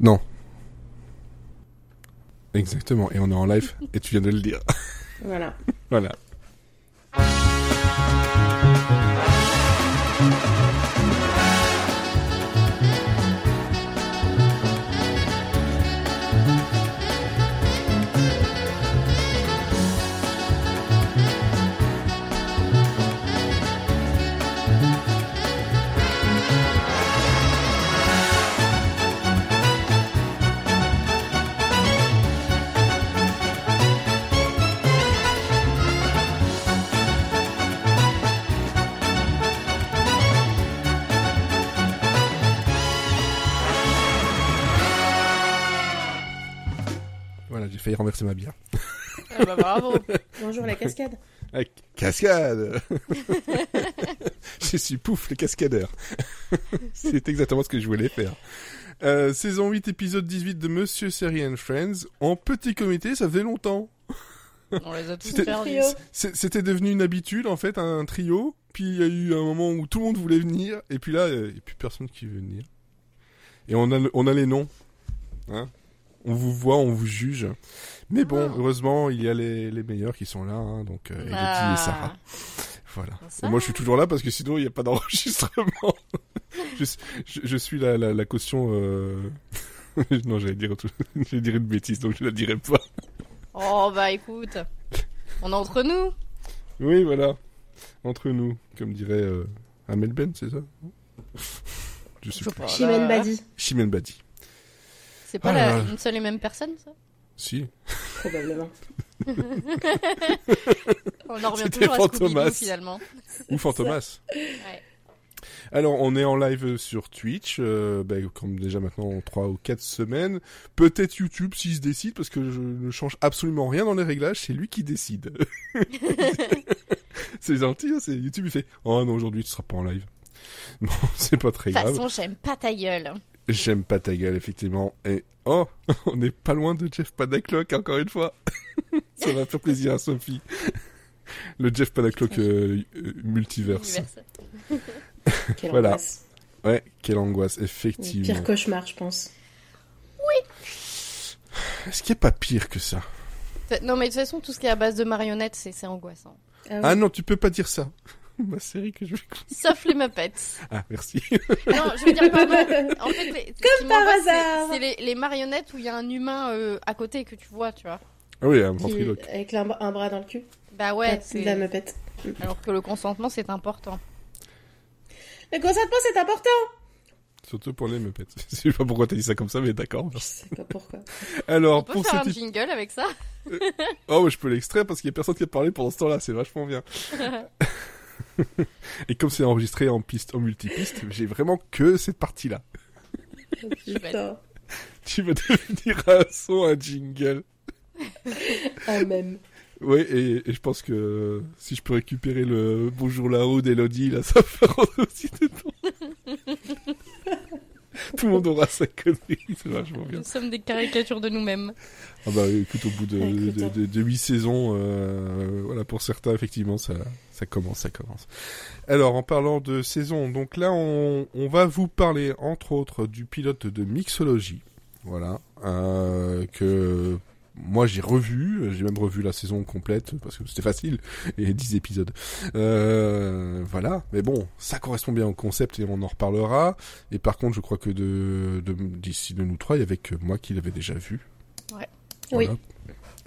Non. Exactement, et on est en live, et tu viens de le dire. Voilà. voilà. Failli renverser ma bière. Ah bah bravo. Bonjour la cascade. Cascade Je suis pouf, le cascadeur. C'est exactement ce que je voulais faire. Euh, saison 8, épisode 18 de Monsieur Série and Friends. En petit comité, ça faisait longtemps. On les a tous C'était- devenu une habitude, en fait, un trio. Puis il y a eu un moment où tout le monde voulait venir. Et puis là, il n'y a plus personne qui veut venir. Et on a, on a les noms. Hein on vous voit, on vous juge. Mais bon, Ah. heureusement, il y a les, les meilleurs qui sont là. hein, donc, euh, Elodie Ah. et Sarah. Voilà. Ça. Et moi, je suis toujours là parce que sinon, il n'y a pas d'enregistrement. je, je, je suis la, la, la caution. Euh... non, j'allais dire, autre- j'allais dire une bêtise, donc je la dirai pas. Oh bah écoute, on est entre nous. Oui, voilà. Entre nous, comme dirait euh, Amel Ben, c'est ça? Je sais Je plus. sais pas. Chimène Badi. Chimène Badi. C'est pas Ah la- là une seule et même personne ça? Si. Probablement. On en revient toujours à Fantomas. Scooby-Doo finalement. Ou Fantomas. Ouais. Alors, on est en live sur Twitch, euh, ben, comme déjà maintenant 3 ou 4 semaines. Peut-être YouTube s'il se décide, parce que je ne change absolument rien dans les réglages, c'est lui qui décide. c'est gentil, hein, c'est YouTube, il fait « Oh non, aujourd'hui tu seras pas en live. » Bon, c'est pas très De toute grave. façon, j'aime pas ta gueule. J'aime pas ta gueule, effectivement. Et oh, on n'est pas loin de Jeff Panaclock, encore une fois. Ça va faire plaisir à Sophie. Le Jeff Panaclock euh, euh, multiverse. Quelle Voilà. angoisse. Ouais, quelle angoisse, Le effectivement. Pire cauchemar, je pense. Est-ce qu'il n'y a pas pire que ça? Non mais de toute façon, tout ce qui est à base de marionnettes, c'est c'est angoissant. Ah, Ah oui. non, tu peux pas dire ça. Ma série que je vais... Sauf les Muppets. Ah, merci. Non, je veux dire pas mal. En fait, les- ce qui par hasard. C'est les, les marionnettes où il y a un humain euh, à côté que tu vois, tu vois. Ah oui, un Qui- ventriloque. Avec un, un bras dans le cul. Bah ouais, c'est... La meupette. Alors que le consentement, c'est important. Le consentement, c'est important. Surtout pour les Muppets. Je sais pas pourquoi t'as dit ça comme ça, mais d'accord. Je sais pas pourquoi. Alors, On peut pour faire un jingle avec ça Oh, mais je peux l'extraire parce qu'il y a personne qui a parlé pendant ce temps-là, c'est vachement bien. Et comme c'est enregistré en piste, en multipiste, j'ai vraiment que cette partie-là. Putain. Tu vas devenir un son, un jingle. Ah, même. Ouais, et, et je pense que si je peux récupérer le bonjour là-haut d'Elodie, là, ça va rentrer aussi dedans. Tout le monde aura sa connerie, c'est vachement bien. Nous sommes des caricatures de nous-mêmes. Ah bah écoute, au bout de, Écoute, de, hein. de, de 8 saisons, euh, voilà, pour certains, effectivement, ça, ça commence, ça commence. Alors, en parlant de saison, donc là, on, on va vous parler, entre autres, du pilote de Mixology. Voilà. Euh, que moi, j'ai revu, j'ai même revu la saison complète, parce que c'était facile, et 10 épisodes. Euh, voilà. Mais bon, ça correspond bien au concept, et on en reparlera. Et par contre, je crois que de, de, d'ici de nous trois, il y avait que moi qui l'avais déjà vu. Oui. Voilà.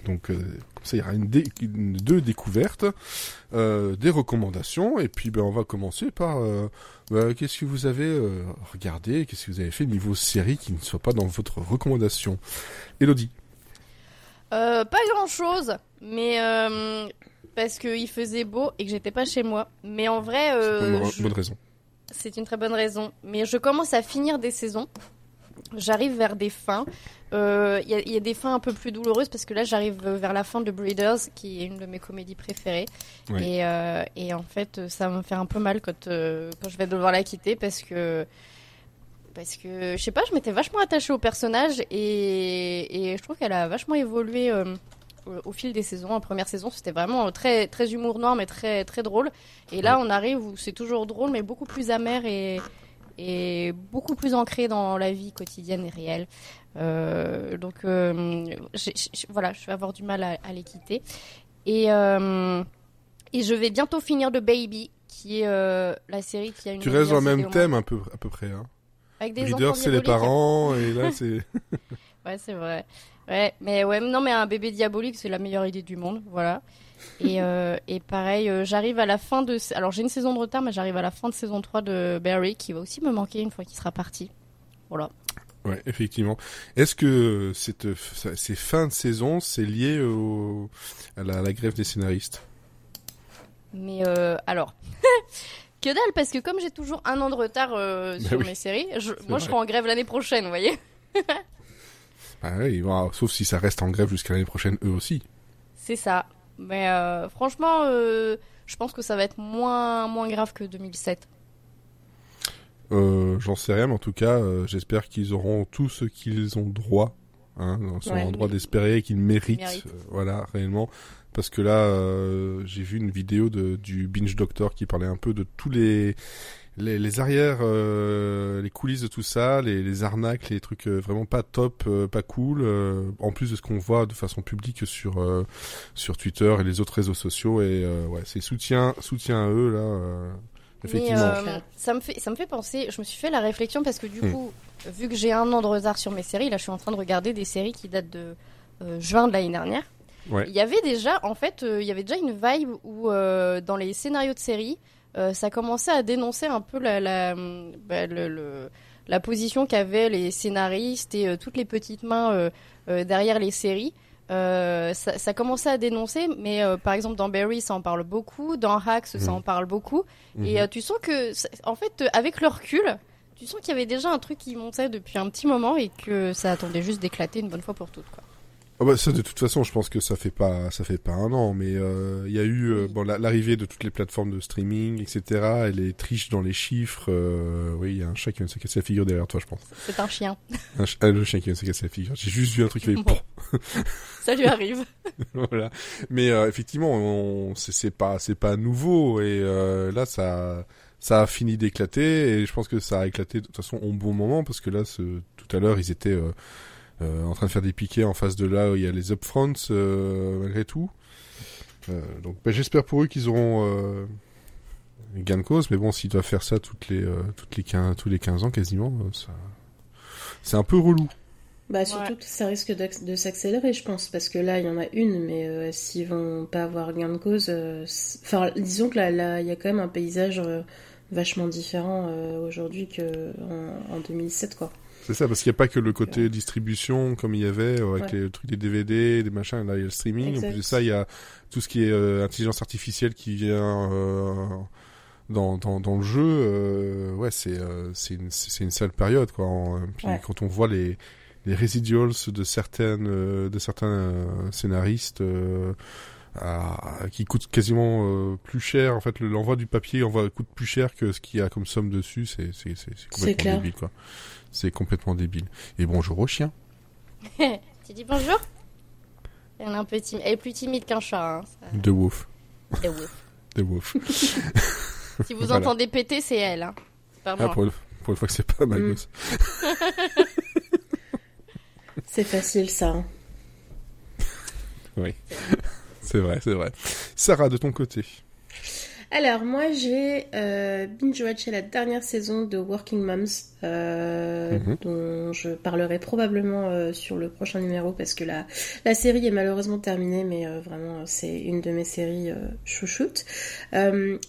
Donc euh, comme ça, il y aura une dé- une- deux découvertes, euh, des recommandations, et puis ben, on va commencer par euh, bah, qu'est-ce que vous avez euh, regardé, qu'est-ce que vous avez fait niveau série qui ne soit pas dans votre recommandation? Elodie. Euh, pas grand-chose, mais euh, parce qu'il faisait beau et que j'étais pas chez moi. Mais en vrai, euh, bonne, je- bonne raison. c'est une très bonne raison. Mais je commence à finir des saisons. J'arrive vers des fins. Euh, Il y, a- il y a des fins un peu plus douloureuses parce que là, j'arrive vers la fin de Breeders, qui est une de mes comédies préférées. Oui. Et, euh, et en fait, ça va me faire un peu mal quand, euh, quand je vais devoir la quitter parce que. Parce que, je sais pas, je m'étais vachement attachée au personnage et, et je trouve qu'elle a vachement évolué euh, au- fil des saisons. En première saison, c'était vraiment très, très humour noir, mais très, très drôle. Et là, on arrive où c'est toujours drôle, mais beaucoup plus amer et, beaucoup plus ancrée dans la vie quotidienne et réelle. Euh, donc voilà, je vais avoir du mal à, les quitter. Et, et je vais bientôt finir de Baby, qui est la série qui a une. Tu restes dans le même thème un peu, à peu près. Hein. Avec des c'est les parents, et là c'est. ouais, c'est vrai. Ouais, mais ouais, non, mais un bébé diabolique, c'est la meilleure idée du monde, voilà. Et, euh, et pareil, euh, j'arrive à la fin de. Alors j'ai une saison de retard, mais j'arrive à la fin de saison 3 de Barry, qui va aussi me manquer une fois qu'il sera parti. Voilà. Ouais, effectivement. Est-ce que cette, ces fins de saison, c'est lié au, à, la, la grève des scénaristes? Mais euh, alors. Que dalle, parce que comme j'ai toujours un an de retard euh, bah sur mes séries, moi je serai en grève l'année prochaine, vous voyez. bah oui, sauf si ça reste en grève jusqu'à l'année prochaine, eux aussi. C'est ça. Mais euh, franchement, euh, je pense que ça va être moins, moins grave que 2007. J'en sais rien, mais en tout cas, j'espère qu'ils auront tout ce qu'ils ont droit, hein, ont droit d'espérer et qu'ils méritent, voilà, réellement parce que là euh, j'ai vu une vidéo de, du Binge Doctor qui parlait un peu de tous les les, les arrières, euh, les coulisses de tout ça, les, les arnaques, les trucs euh, vraiment pas top, pas cool, en plus de ce qu'on voit de façon publique sur sur Twitter et les autres réseaux sociaux et ouais c'est soutien soutien à eux là. Effectivement. ça me fait ça me fait penser. Je me suis fait la réflexion parce que du hmm. coup, vu que j'ai un an de retard sur mes séries, là, je suis en train de regarder des séries qui datent de juin de l'année dernière. Il y avait déjà, en fait, euh, il y avait déjà une vibe où euh, dans les scénarios de série, euh, ça commençait à dénoncer un peu la, la, bah, le, la position qu'avaient les scénaristes et toutes les petites mains derrière les séries. ça, ça, commençait à dénoncer, mais par exemple dans Barry, ça en parle beaucoup, dans Hacks, ça mhm. en parle beaucoup, et mhm. tu sens que, en fait, avec le recul, tu sens qu'il y avait déjà un truc qui montait depuis un petit moment et que ça attendait juste d'éclater une bonne fois pour toutes, quoi. Ah bah ça de toute façon je pense que ça fait pas ça fait pas un an mais euh, il y a eu euh, bon l'arrivée de toutes les plateformes de streaming etc et les triches dans les chiffres euh, oui il y a un chat qui vient de se casser la figure derrière toi je pense. C'est un chien. Un ah, le chien qui vient de se casser la figure. J'ai juste vu un truc qui fait bon. ça lui arrive. Voilà. Mais effectivement c'est pas c'est pas nouveau et là ça ça a fini d'éclater et je pense que ça a éclaté de toute façon au bon moment parce que là ce, tout à l'heure ils étaient euh, en train de faire des piquets en face de là où il y a les upfronts euh, malgré tout. Euh, donc bah, j'espère pour eux qu'ils auront gain de cause, mais bon, s'ils doivent faire ça toutes les, toutes les 15, tous les 15 ans quasiment, ça... c'est un peu relou. Bah surtout que ça risque de, s'accélérer, je pense, parce que là, il y en a une, mais s'ils vont pas avoir gain de cause, enfin, disons que là, il y a quand même un paysage vachement différent aujourd'hui que en 2007, quoi. C'est ça, parce qu'il n'y a pas que le côté distribution comme il y avait euh, avec les trucs des DVD, des machins, là il y a le streaming. En plus de ça, il y a tout ce qui est euh, intelligence artificielle qui vient euh, dans, dans, dans le jeu. ouais, c'est c'est une, une sale période quoi. puis quand on voit les les residuals de certaines de certains scénaristes qui coûtent quasiment plus cher en fait l'envoi du papier envoie coûte plus cher que ce qu'il y a comme somme dessus c'est c'est c'est complètement débile quoi c'est complètement débile. Et bonjour au chien. tu dis bonjour? Elle est un peu timide. Elle est plus timide qu'un chat. Hein, De Wolf. De Wolf. De Wolf. si vous entendez péter, c'est elle. Hein. Pas ah, pour, le, pour, une fois que c'est pas ma mm. gosse. c'est facile ça. Hein. Oui. C'est vrai, c'est vrai. Sarah, de ton côté alors moi j'ai euh, binge-watché la dernière saison de Working Moms euh, mhm. dont je parlerai probablement euh, sur le prochain numéro parce que la, la série est malheureusement terminée mais euh, vraiment c'est une de mes séries chouchoutes.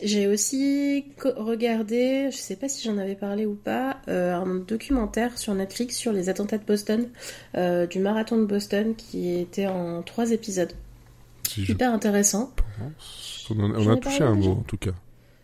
j'ai aussi regardé, je sais pas si j'en avais parlé ou pas, un documentaire sur Netflix sur les attentats de Boston, du marathon de Boston qui était en trois épisodes. Super intéressant. On, a, touché un mot en tout cas.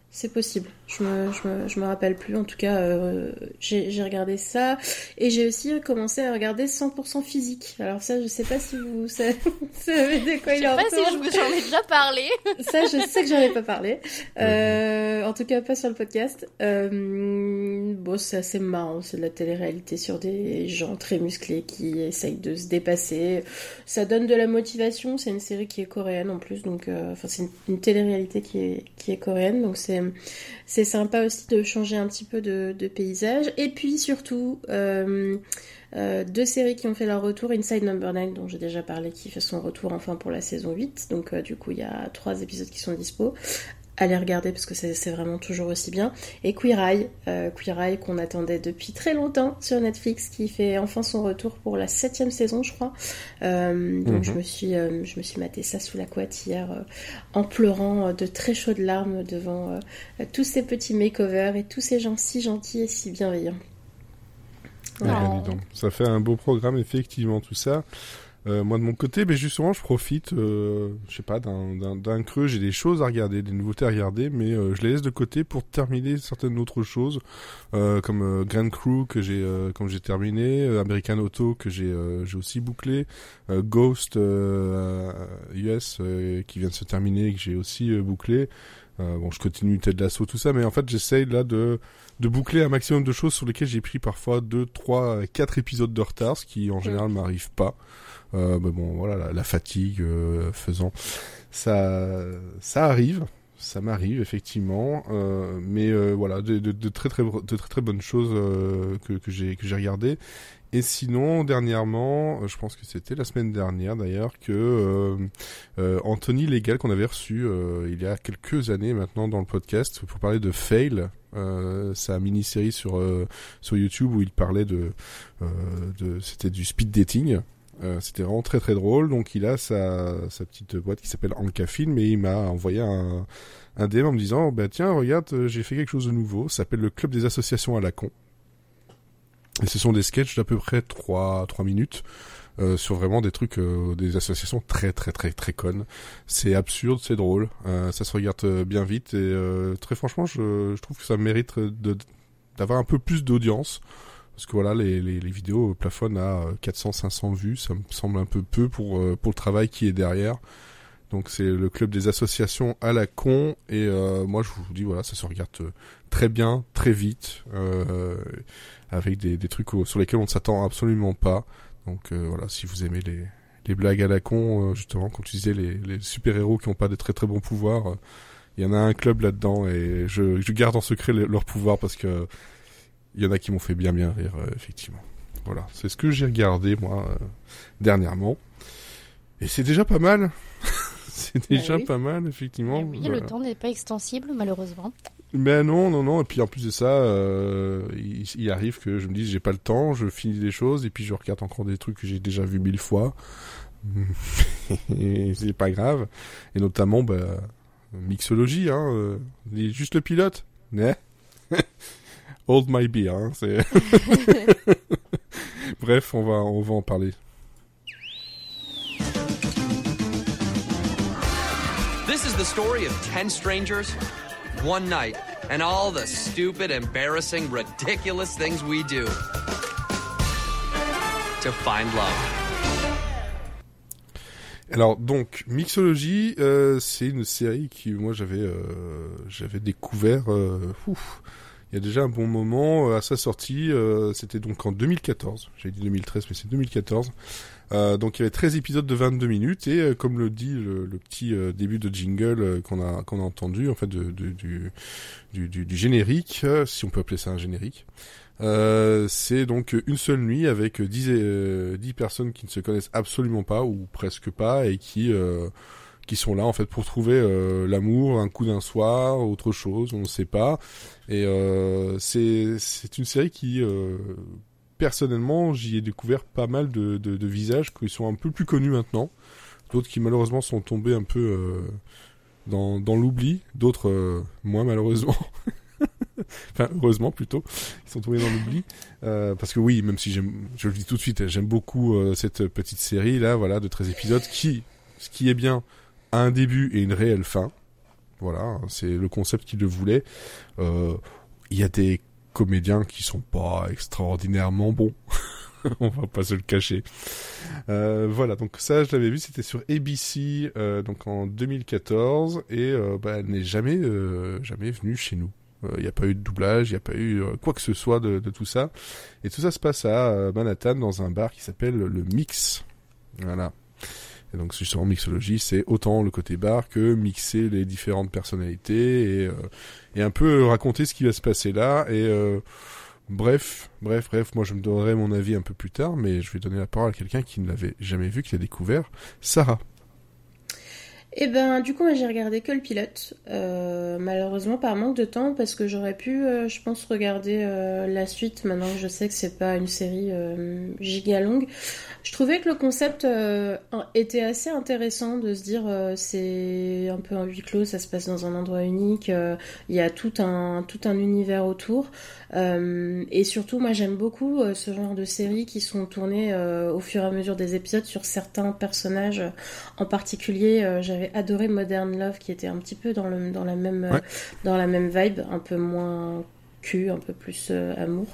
C'est possible. Je me, je me, je me, rappelle plus. En tout cas, euh, j'ai regardé ça. Et j'ai aussi commencé à regarder 100% physique. Alors ça, je sais pas si vous savez de quoi il en Je sais pas si j'en ai déjà parlé. ça, je sais que j'en ai pas parlé. Euh, en tout cas, pas sur le podcast. Euh, bon, c'est assez marrant. C'est de la télé-réalité sur des gens très musclés qui essayent de se dépasser. Ça donne de la motivation. C'est une série qui est coréenne en plus. Donc, euh, enfin, c'est une, une télé-réalité qui est, qui est coréenne. Donc c'est c'est sympa aussi de changer un petit peu de, paysage. Et puis surtout, euh, euh, deux séries qui ont fait leur retour, Inside Number 9 dont j'ai déjà parlé, qui fait son retour enfin pour la saison 8. Donc du coup, il y a trois épisodes qui sont dispo allez regarder parce que c'est vraiment toujours aussi bien. Et Queer Eye, euh, Queer Eye qu'on attendait depuis très longtemps sur Netflix, qui fait enfin son retour pour la septième saison, je crois. Euh, donc je mhm. me suis, euh, je me suis maté ça sous la couette hier, euh, en pleurant de très chaudes larmes devant tous ces petits makeovers et tous ces gens si gentils et si bienveillants. ça fait un beau programme effectivement tout ça. Euh, moi de mon côté, mais justement, je profite, euh, je sais pas, d'un creux. J'ai des choses à regarder, des nouveautés à regarder, mais euh, je les laisse de côté pour terminer certaines autres choses, euh, comme Grand Crew que j'ai, comme j'ai terminé, American Auto que j'ai, j'ai aussi bouclé, Ghost US qui vient de se terminer et que j'ai aussi bouclé. bon, je continue Ted Lasso, tout ça, mais en fait, j'essaye là de de boucler un maximum de choses sur lesquelles j'ai pris parfois 2, 3, 4 épisodes de retard, ce qui en général m'arrive pas. Euh, bon, voilà, la, fatigue euh, faisant, ça, ça arrive ça m'arrive effectivement, euh, mais voilà, de, très très de très très bonnes choses que, que j'ai que j'ai regardé. Et sinon, dernièrement, je pense que c'était la semaine dernière d'ailleurs que Anthony Légal qu'on avait reçu il y a quelques années maintenant dans le podcast pour parler de Fail, sa mini-série sur sur YouTube où il parlait de de c'était du speed dating. Euh, c'était vraiment très très drôle. Donc il a sa, sa petite boîte qui s'appelle Anka Film et il m'a envoyé un, un DM en me disant bah tiens regarde euh, j'ai fait quelque chose de nouveau. Ça s'appelle le club des associations à la con. Et ce sont des sketchs d'à peu près 3, 3 minutes. Euh, sur vraiment des trucs, euh, des associations très très très très connes. C'est absurde, c'est drôle, euh, ça se regarde bien vite et très franchement, je, je, trouve que ça mérite d'avoir un peu plus d'audience. Parce que voilà, les, les, les, vidéos plafonnent à 400-500 vues, ça me semble un peu peu pour, euh, pour le travail qui est derrière. Donc c'est le club des associations à la con et euh, moi je vous dis voilà ça se regarde euh, très bien, très vite, euh, avec des, des trucs sur lesquels on ne s'attend absolument pas. Donc voilà si vous aimez les, les blagues à la con justement quand tu disais les, les super héros qui n'ont pas de très très bons pouvoirs, il y en a un club là-dedans et je, je garde en secret leurs pouvoirs parce que il y en a qui m'ont fait bien bien rire, euh, effectivement. Voilà, c'est ce que j'ai regardé moi euh, dernièrement. Et c'est déjà pas mal. c'est bah déjà pas mal, effectivement. oui, le temps n'est pas extensible, malheureusement. Mais non, non, non. Et puis en plus de ça, euh, il, arrive que je me dise j'ai pas le temps, je finis des choses et puis je regarde encore des trucs que j'ai déjà vu mille fois. c'est pas grave. Et notamment, bah, mixologie, hein. juste le pilote. Mais Hold my beer. Hein, Bref, on va, on va en parler. This is the story of 10 strangers, one night, and all the stupid, embarrassing, ridiculous things we do to find love. Alors donc Mixology, euh, c'est une série qui moi j'avais euh, j'avais découvert euh, ouf, il y a déjà un bon moment euh, à sa sortie. Euh, c'était donc en 2014. J'ai dit 2013, mais c'est 2014. Euh, donc il y avait 13 épisodes de 22 minutes et comme le dit le, petit début de jingle qu'on a qu'on a entendu en fait de, du, du, du, générique, si on peut appeler ça un générique. c'est donc une seule nuit avec 10, 10 personnes qui ne se connaissent absolument pas ou presque pas et qui qui sont là en fait pour trouver euh, l'amour, un coup d'un soir, autre chose, on ne sait pas. Et euh, c'est une série qui euh, personnellement j'y ai découvert pas mal de, de, de, visages qui sont un peu plus connus maintenant, d'autres qui malheureusement sont tombés un peu euh, dans dans l'oubli, d'autres euh, moins malheureusement. enfin heureusement plutôt, ils sont tombés dans l'oubli. Euh, parce que oui, même si j'aime, je le dis tout de suite, j'aime beaucoup cette petite série là, voilà, de 13 épisodes qui, ce qui est bien, un début et une réelle fin. Voilà, c'est le concept qu'il le voulait. Euh, il y a des comédiens qui sont pas extraordinairement bons. On va pas se le cacher. Euh, voilà, donc ça, je l'avais vu, c'était sur ABC, euh, donc en 2014, et bah, elle n'est jamais, jamais venue chez nous. Il n'y a pas eu de doublage, il n'y a pas eu quoi que ce soit de, de, tout ça. Et tout ça se passe à Manhattan dans un bar qui s'appelle le Mix. Voilà. Et donc justement, mixologie, c'est autant le côté bar que mixer les différentes personnalités et, et un peu raconter ce qui va se passer là. Et bref, bref, bref, moi je me donnerai mon avis un peu plus tard, mais je vais donner la parole à quelqu'un qui ne l'avait jamais vu, qui l'a découvert, Sarah. Et eh ben, du coup, j'ai regardé que le pilote. Euh, malheureusement, par manque de temps, parce que j'aurais pu, euh, je pense, regarder euh, la suite. Maintenant que je sais que c'est pas une série giga longue, je trouvais que le concept était assez intéressant de se dire, c'est un peu un huis clos, ça se passe dans un endroit unique. Il y a tout un tout un univers autour. et surtout, moi, j'aime beaucoup ce genre de séries qui sont tournées au fur et à mesure des épisodes sur certains personnages en particulier. J'avais adoré Modern Love qui était un petit peu dans, le, dans, la, même, dans la même vibe, un peu moins cul, un peu plus euh, amour.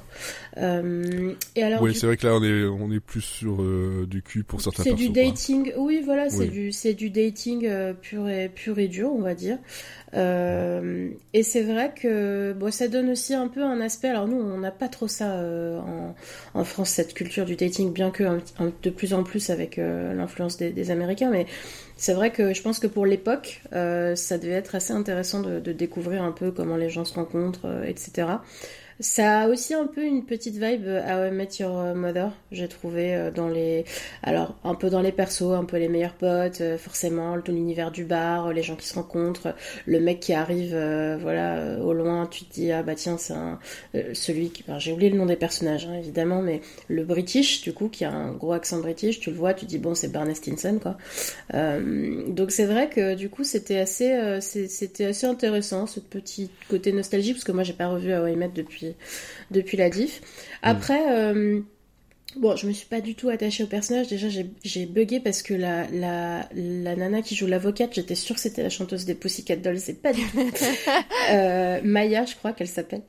Euh, et alors, oui, c'est vrai que là on est on est plus sur euh, du cul pour certains. C'est du dating, oui voilà, c'est du c'est du dating pur et pur et dur, on va dire. Euh, et c'est vrai que bon, ça donne aussi un peu un aspect. Alors nous, on n'a pas trop ça euh, en, en, France, cette culture du dating, bien que de plus en plus avec euh, l'influence des, des, Américains. Mais c'est vrai que je pense que pour l'époque, ça devait être assez intéressant de, de, découvrir un peu comment les gens se rencontrent, etc. Ça a aussi un peu une petite vibe à I Met Your Mother, j'ai trouvé euh, dans les, alors un peu dans les persos, un peu les meilleurs potes, euh, forcément, tout l'univers du bar, les gens qui se rencontrent, le mec qui arrive, euh, voilà, au loin, tu te dis ah bah tiens c'est un celui qui, j'ai oublié le nom des personnages hein, évidemment, mais le British du coup qui a un gros accent British, tu le vois, tu te dis bon c'est Barney Stinson quoi. donc c'est vrai que du coup c'était assez, c'était assez intéressant ce petit côté nostalgie parce que moi j'ai pas revu à I Met depuis depuis, la diff. Après, euh, Bon, je me suis pas du tout attachée au personnage. Déjà, j'ai bugué parce que la, la, la nana qui joue l'avocate, j'étais sûre que c'était la chanteuse des Pussycat Dolls. C'est pas du tout. euh, Maya, je crois qu'elle s'appelle.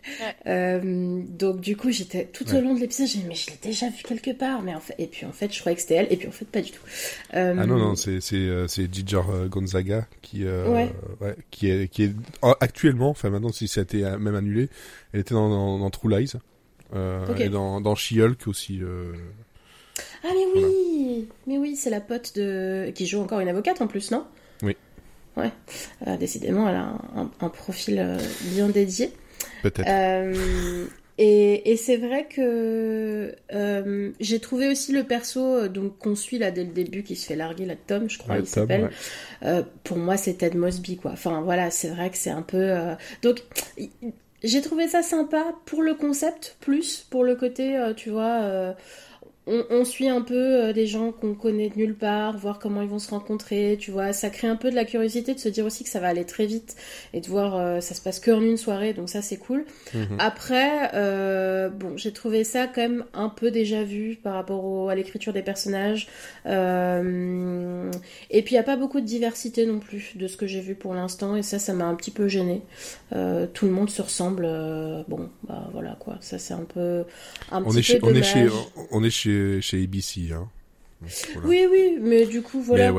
Euh, donc, du coup, j'étais tout au long de l'épisode, j'ai dit, mais je l'ai déjà vu quelque part. Mais en fait, et puis en fait, je croyais que c'était elle. Et puis en fait, pas du tout. Euh... Ah non, non, c'est c'est euh, c'est euh, Gonzaga qui euh, ouais. ouais. qui est qui est actuellement, enfin maintenant si ça a été même annulé, elle était dans, dans, dans True Lies. Euh, et dans, dans She-Hulk aussi. Euh, ah mais oui, mais oui, c'est la pote de qui joue encore une avocate en plus, non? Oui. Ouais. Euh, décidément, elle a un, profil bien dédié. Peut-être. Et, et c'est vrai que j'ai trouvé aussi le perso donc qu'on suit là dès le début qui se fait larguer là Tom je crois il s'appelle pour moi c'est Ted Mosby quoi enfin voilà c'est vrai que c'est un peu donc j'ai trouvé ça sympa pour le concept, plus pour le côté, euh, tu vois, euh, on, suit un peu euh, des gens qu'on connaît de nulle part, voir comment ils vont se rencontrer, tu vois. Ça crée un peu de la curiosité de se dire aussi que ça va aller très vite et de voir euh, ça se passe que en une soirée, donc ça c'est cool. Mhm. Après, euh, bon, j'ai trouvé ça quand même un peu déjà vu par rapport à l'écriture des personnages. Euh, et puis il n'y a pas beaucoup de diversité non plus de ce que j'ai vu pour l'instant et ça, ça m'a un petit peu gêné. tout le monde se ressemble. bon, bah voilà quoi. Ça c'est un peu un on petit est peu on est chez on est chez chez, ABC. Hein. Oui, oui, mais du coup, voilà.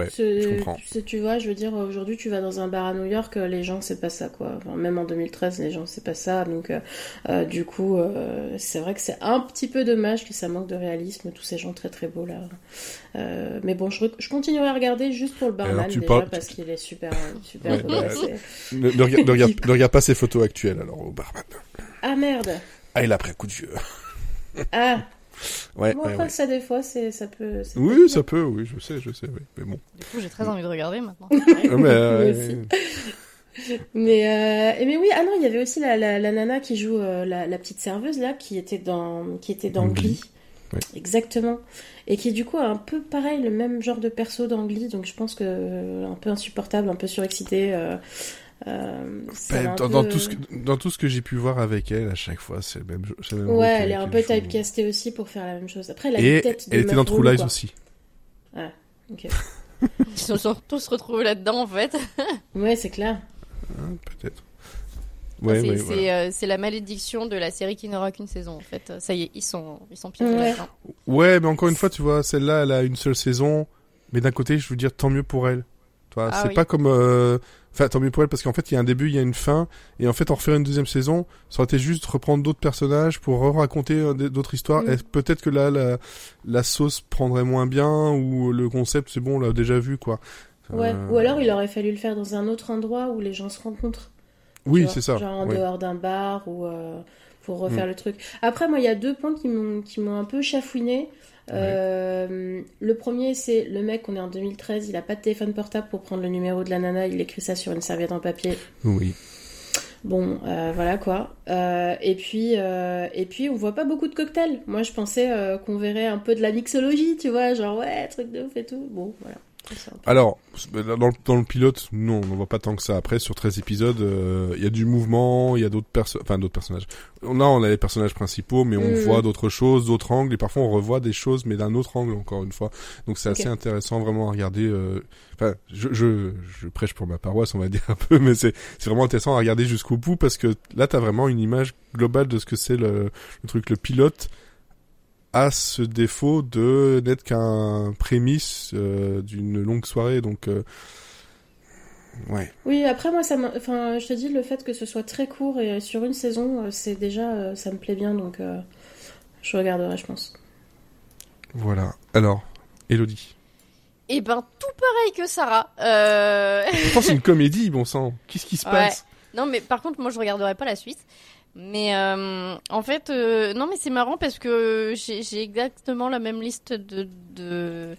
tu vois, je veux dire, aujourd'hui, tu vas dans un bar à New York, les gens, c'est pas ça, quoi. même en 2013, les gens, c'est pas ça. Donc, euh, euh, du coup, euh, c'est vrai que c'est un petit peu dommage que ça manque de réalisme, tous ces gens très très beaux là. mais bon, je, je, continuerai à regarder juste pour le barman, déjà, parce qu'il est super, super beau. Bah, ne, regarde, regarde, pas ses photos actuelles, alors, au barman. Ah merde! Ah, il a pris un coup de vieux. ah! Ouais, Moi, ouais, ça, des fois, c'est, ça peut. Oui, ça peut, oui, je sais, je sais, oui. Mais bon. Du coup, j'ai très envie de regarder maintenant. Ah, mais, euh, mais, euh, mais oui, ah non, il y avait aussi la, la, la nana qui joue euh, la, la, petite serveuse là, qui était dans, qui était dans Glee. Exactement. Et qui du coup a un peu pareil, le même genre de perso dans Glee, donc je pense que euh, un peu insupportable, un peu surexcité. Euh, euh, ben, dans, tout ce que, dans tout ce que j'ai pu voir avec elle, à chaque fois, c'est le même, le même Ouais, elle est un peu typecastée aussi pour faire la même chose. Après, elle a Et une tête de elle était dans True Lies aussi. Ah, ok. Ils se sont tous retrouvés là-dedans, en fait. ouais, c'est clair. Ah, Peut-être. Ouais, c'est ouais, euh, la malédiction de la série qui n'aura qu'une saison en fait. Ça y est, ils sont ils sont pires ouais. ouais, mais encore une fois, tu vois, celle-là, elle a une seule saison, mais d'un côté, je veux dire tant mieux pour elle. Ah c'est pas comme euh, Enfin, tant mieux pour elle parce qu'en fait, il y a un début, il y a une fin, et en fait, en refaire une deuxième saison, ça aurait été juste reprendre d'autres personnages pour raconter euh, d'autres histoires. Mm. Et peut-être que là, la, la sauce prendrait moins bien ou le concept, c'est bon, on l'a déjà vu, quoi. Ouais. Euh, Ou alors il aurait fallu le faire dans un autre endroit où les gens se rencontrent. Oui, c'est ça. Genre en ouais. dehors d'un bar ou euh, pour refaire Mm. le truc. Après, moi, il y a deux points qui m'ont qui m'ont un peu chafouiné. Euh, le premier, c'est le mec, on est en 2013, il a pas de téléphone portable pour prendre le numéro de la nana, il écrit ça sur une serviette en papier. Oui. Bon, euh, voilà quoi. Euh, et puis, euh, et puis, on voit pas beaucoup de cocktails. Moi, je pensais euh, qu'on verrait un peu de la mixologie, tu vois, genre ouais, truc de ouf et tout. Bon, voilà. Alors, dans le, dans le pilote, non, on voit pas tant que ça. Après, sur 13 épisodes, euh, il y a du mouvement, il y a d'autres personnes, enfin d'autres personnages. Là, on a les personnages principaux, mais on Mhm. voit d'autres choses, d'autres angles, et parfois on revoit des choses, mais d'un autre angle, encore une fois. Donc c'est assez intéressant vraiment à regarder. euh, Enfin, je, je, je prêche pour ma paroisse, on va dire un peu, mais c'est c'est vraiment intéressant à regarder jusqu'au bout parce que là, t'as vraiment une image globale de ce que c'est le, le truc. Le pilote a ce défaut de n'être qu'un prémisse euh, d'une longue soirée, donc euh, ouais. Oui, après moi, ça, m'a- enfin, je te dis le fait que ce soit très court et sur une saison, euh, c'est déjà, euh, ça me plaît bien, donc euh, je regarderai, je pense. Voilà. Alors, Elodie. Et ben tout pareil que Sarah. Euh... Pourtant, c'est une comédie, bon sang. Qu'est-ce qui se Ouais. passe? Non, mais par contre, moi, je regarderai pas la suite. Mais euh, en fait, euh, non, mais c'est marrant parce que j'ai exactement la même liste de de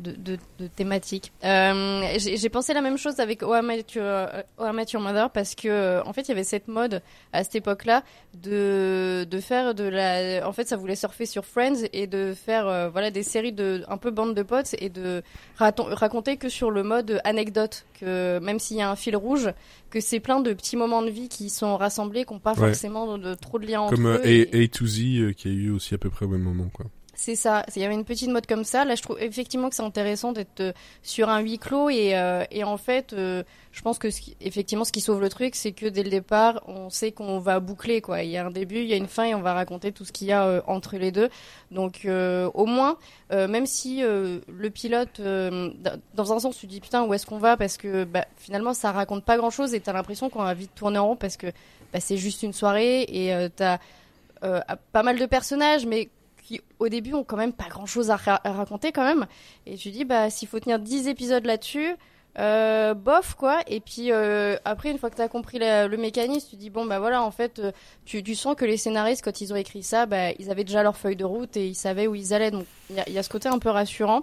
de, de, de thématiques. Euh, j'ai pensé la même chose avec Oh euh, Oh Mother parce que euh, en fait, il y avait cette mode à cette époque-là de de faire de la. En fait, ça voulait surfer sur Friends et de faire euh, voilà des séries de un peu bande de potes et de raconter que sur le mode anecdote que même s'il y a un fil rouge que c'est plein de petits moments de vie qui sont rassemblés, qui n'ont pas Ouais. forcément de, de- trop de liens entre Comme euh, eux. A, et- A to Z euh, qui a eu aussi à peu près au même moment, quoi. C'est ça. Il y avait une petite mode comme ça. Là, je trouve effectivement que c'est intéressant d'être euh, sur un huis clos et, euh, et en fait, euh, je pense que ce qui, effectivement, ce qui sauve le truc, c'est que dès le départ, on sait qu'on va boucler quoi. Il y a un début, il y a une fin et on va raconter tout ce qu'il y a euh, entre les deux. Donc, euh, au moins, euh, même si le pilote, dans un sens, tu dis putain où est-ce qu'on va? Parce que bah, finalement, ça raconte pas grand chose et t'as l'impression qu'on va vite tourner en rond parce que bah, c'est juste une soirée et t'as euh, pas mal de personnages, mais qui au début ont quand même pas grand chose à, ra- à raconter quand même. Et tu dis, bah, s'il faut tenir 10 épisodes là-dessus, euh, bof quoi. Et puis euh, après, une fois que tu as compris le mécanisme, tu dis, bon, bah voilà, en fait, euh, tu, sens que les scénaristes, quand ils ont écrit ça, bah, ils avaient déjà leur feuille de route et ils savaient où ils allaient. Donc il y y a ce côté un peu rassurant.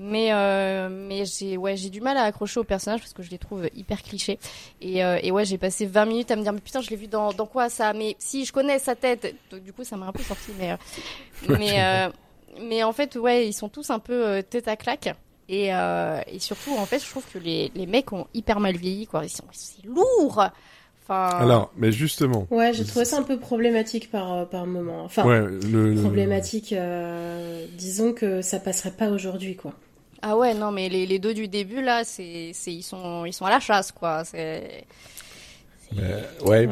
Mais, euh, mais j'ai ouais, j'ai du mal à accrocher au personnage parce que je les trouve hyper clichés. Et, euh, et ouais, j'ai passé 20 minutes à me dire, mais putain, je l'ai vu dans, dans quoi ça? Mais si, je connais sa tête. Donc, du coup, ça m'a un peu sorti. Mais, euh, mais, euh, mais en fait, ouais, ils sont tous un peu euh, tête à claque. Et, euh, et surtout, en fait, je trouve que les, les mecs ont hyper mal vieilli, quoi. Ils sont, c'est lourd. Enfin, Alors, mais justement. Ouais, j'ai trouvé ça un peu problématique par, par moment. Enfin, ouais, le, le- problématique, euh, disons que ça passerait pas aujourd'hui, quoi. Ah ouais, non, mais les, les deux du début là, c'est, c'est, ils sont, ils sont à la chasse, quoi. C'est, Euh, ouais.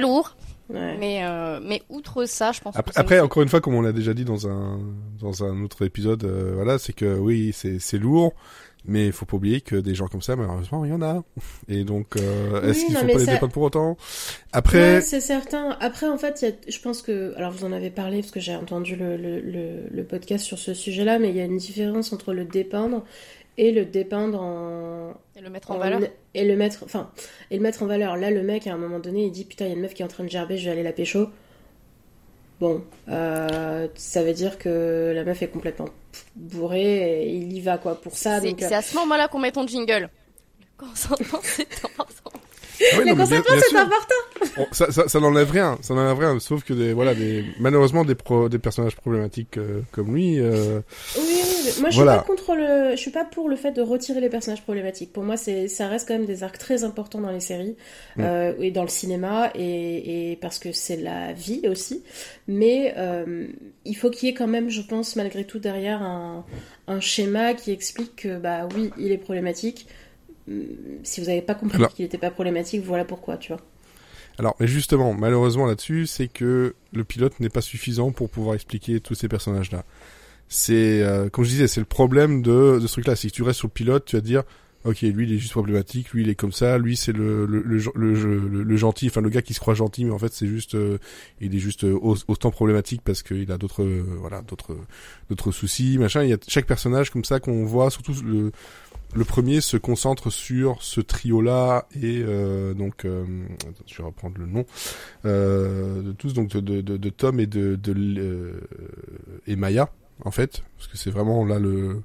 Lourd. Ouais. Mais, euh, mais outre ça, je pense. Après, que après, une- encore une fois, comme on l'a déjà dit dans un dans un autre épisode, euh, voilà, c'est que oui, c'est c'est lourd, mais il faut pas oublier que des gens comme ça, malheureusement, il y en a. Et donc, euh, Oui, est-ce qu'ils non, faut pas les dépeindre pour autant? Après, Ouais, c'est certain. Après, en fait, il y a- je pense que, alors vous en avez parlé parce que j'ai entendu le, le, le, le podcast sur ce sujet-là, mais il y a une différence entre le dépeindre et le dépeindre en, Et le mettre en valeur. et le mettre, enfin, et le mettre en valeur. Là, le mec, à un moment donné, il dit putain, il y a une meuf qui est en train de gerber, je vais aller la pécho. Bon, euh, ça veut dire que la meuf est complètement bourrée et il y va quoi pour ça. c'est, donc, euh, c'est à ce moment-là qu'on met ton jingle. Le consentement, c'est important. Ah oui, le consentement, c'est important. Ça, ça, ça n'enlève rien, ça n'enlève rien, sauf que des, voilà, des, malheureusement des pro, des personnages problématiques euh, comme lui. Euh, Oui, oui, moi je Voilà. suis pas contre le, je suis pas pour le fait de retirer les personnages problématiques. Pour moi, c'est, ça reste quand même des arcs très importants dans les séries Mm. euh, et dans le cinéma et, et parce que c'est la vie aussi. Mais il faut qu'il y ait quand même, je pense, malgré tout derrière un, un schéma qui explique que bah oui, il est problématique. Hum, Si vous n'avez pas compris qu'il n'était pas problématique, voilà pourquoi, tu vois. Alors, mais justement, malheureusement là-dessus, c'est que le pilote n'est pas suffisant pour pouvoir expliquer tous ces personnages-là. C'est, euh, comme je disais, c'est le problème de, de ce truc-là. Que tu restes sur le pilote, tu vas te dire, ok, lui il est juste problématique, lui il est comme ça, lui c'est le le, le, le, le, gentil, enfin le gars qui se croit gentil, mais en fait c'est juste, euh, il est juste euh, autant problématique parce qu'il a d'autres, euh, voilà, d'autres, d'autres soucis, machin. Il y a chaque personnage comme ça qu'on voit, surtout le le premier se concentre sur ce trio-là et donc je vais reprendre le nom de tous donc de, de, de, Tom et de, de et Maya en fait parce que c'est vraiment là le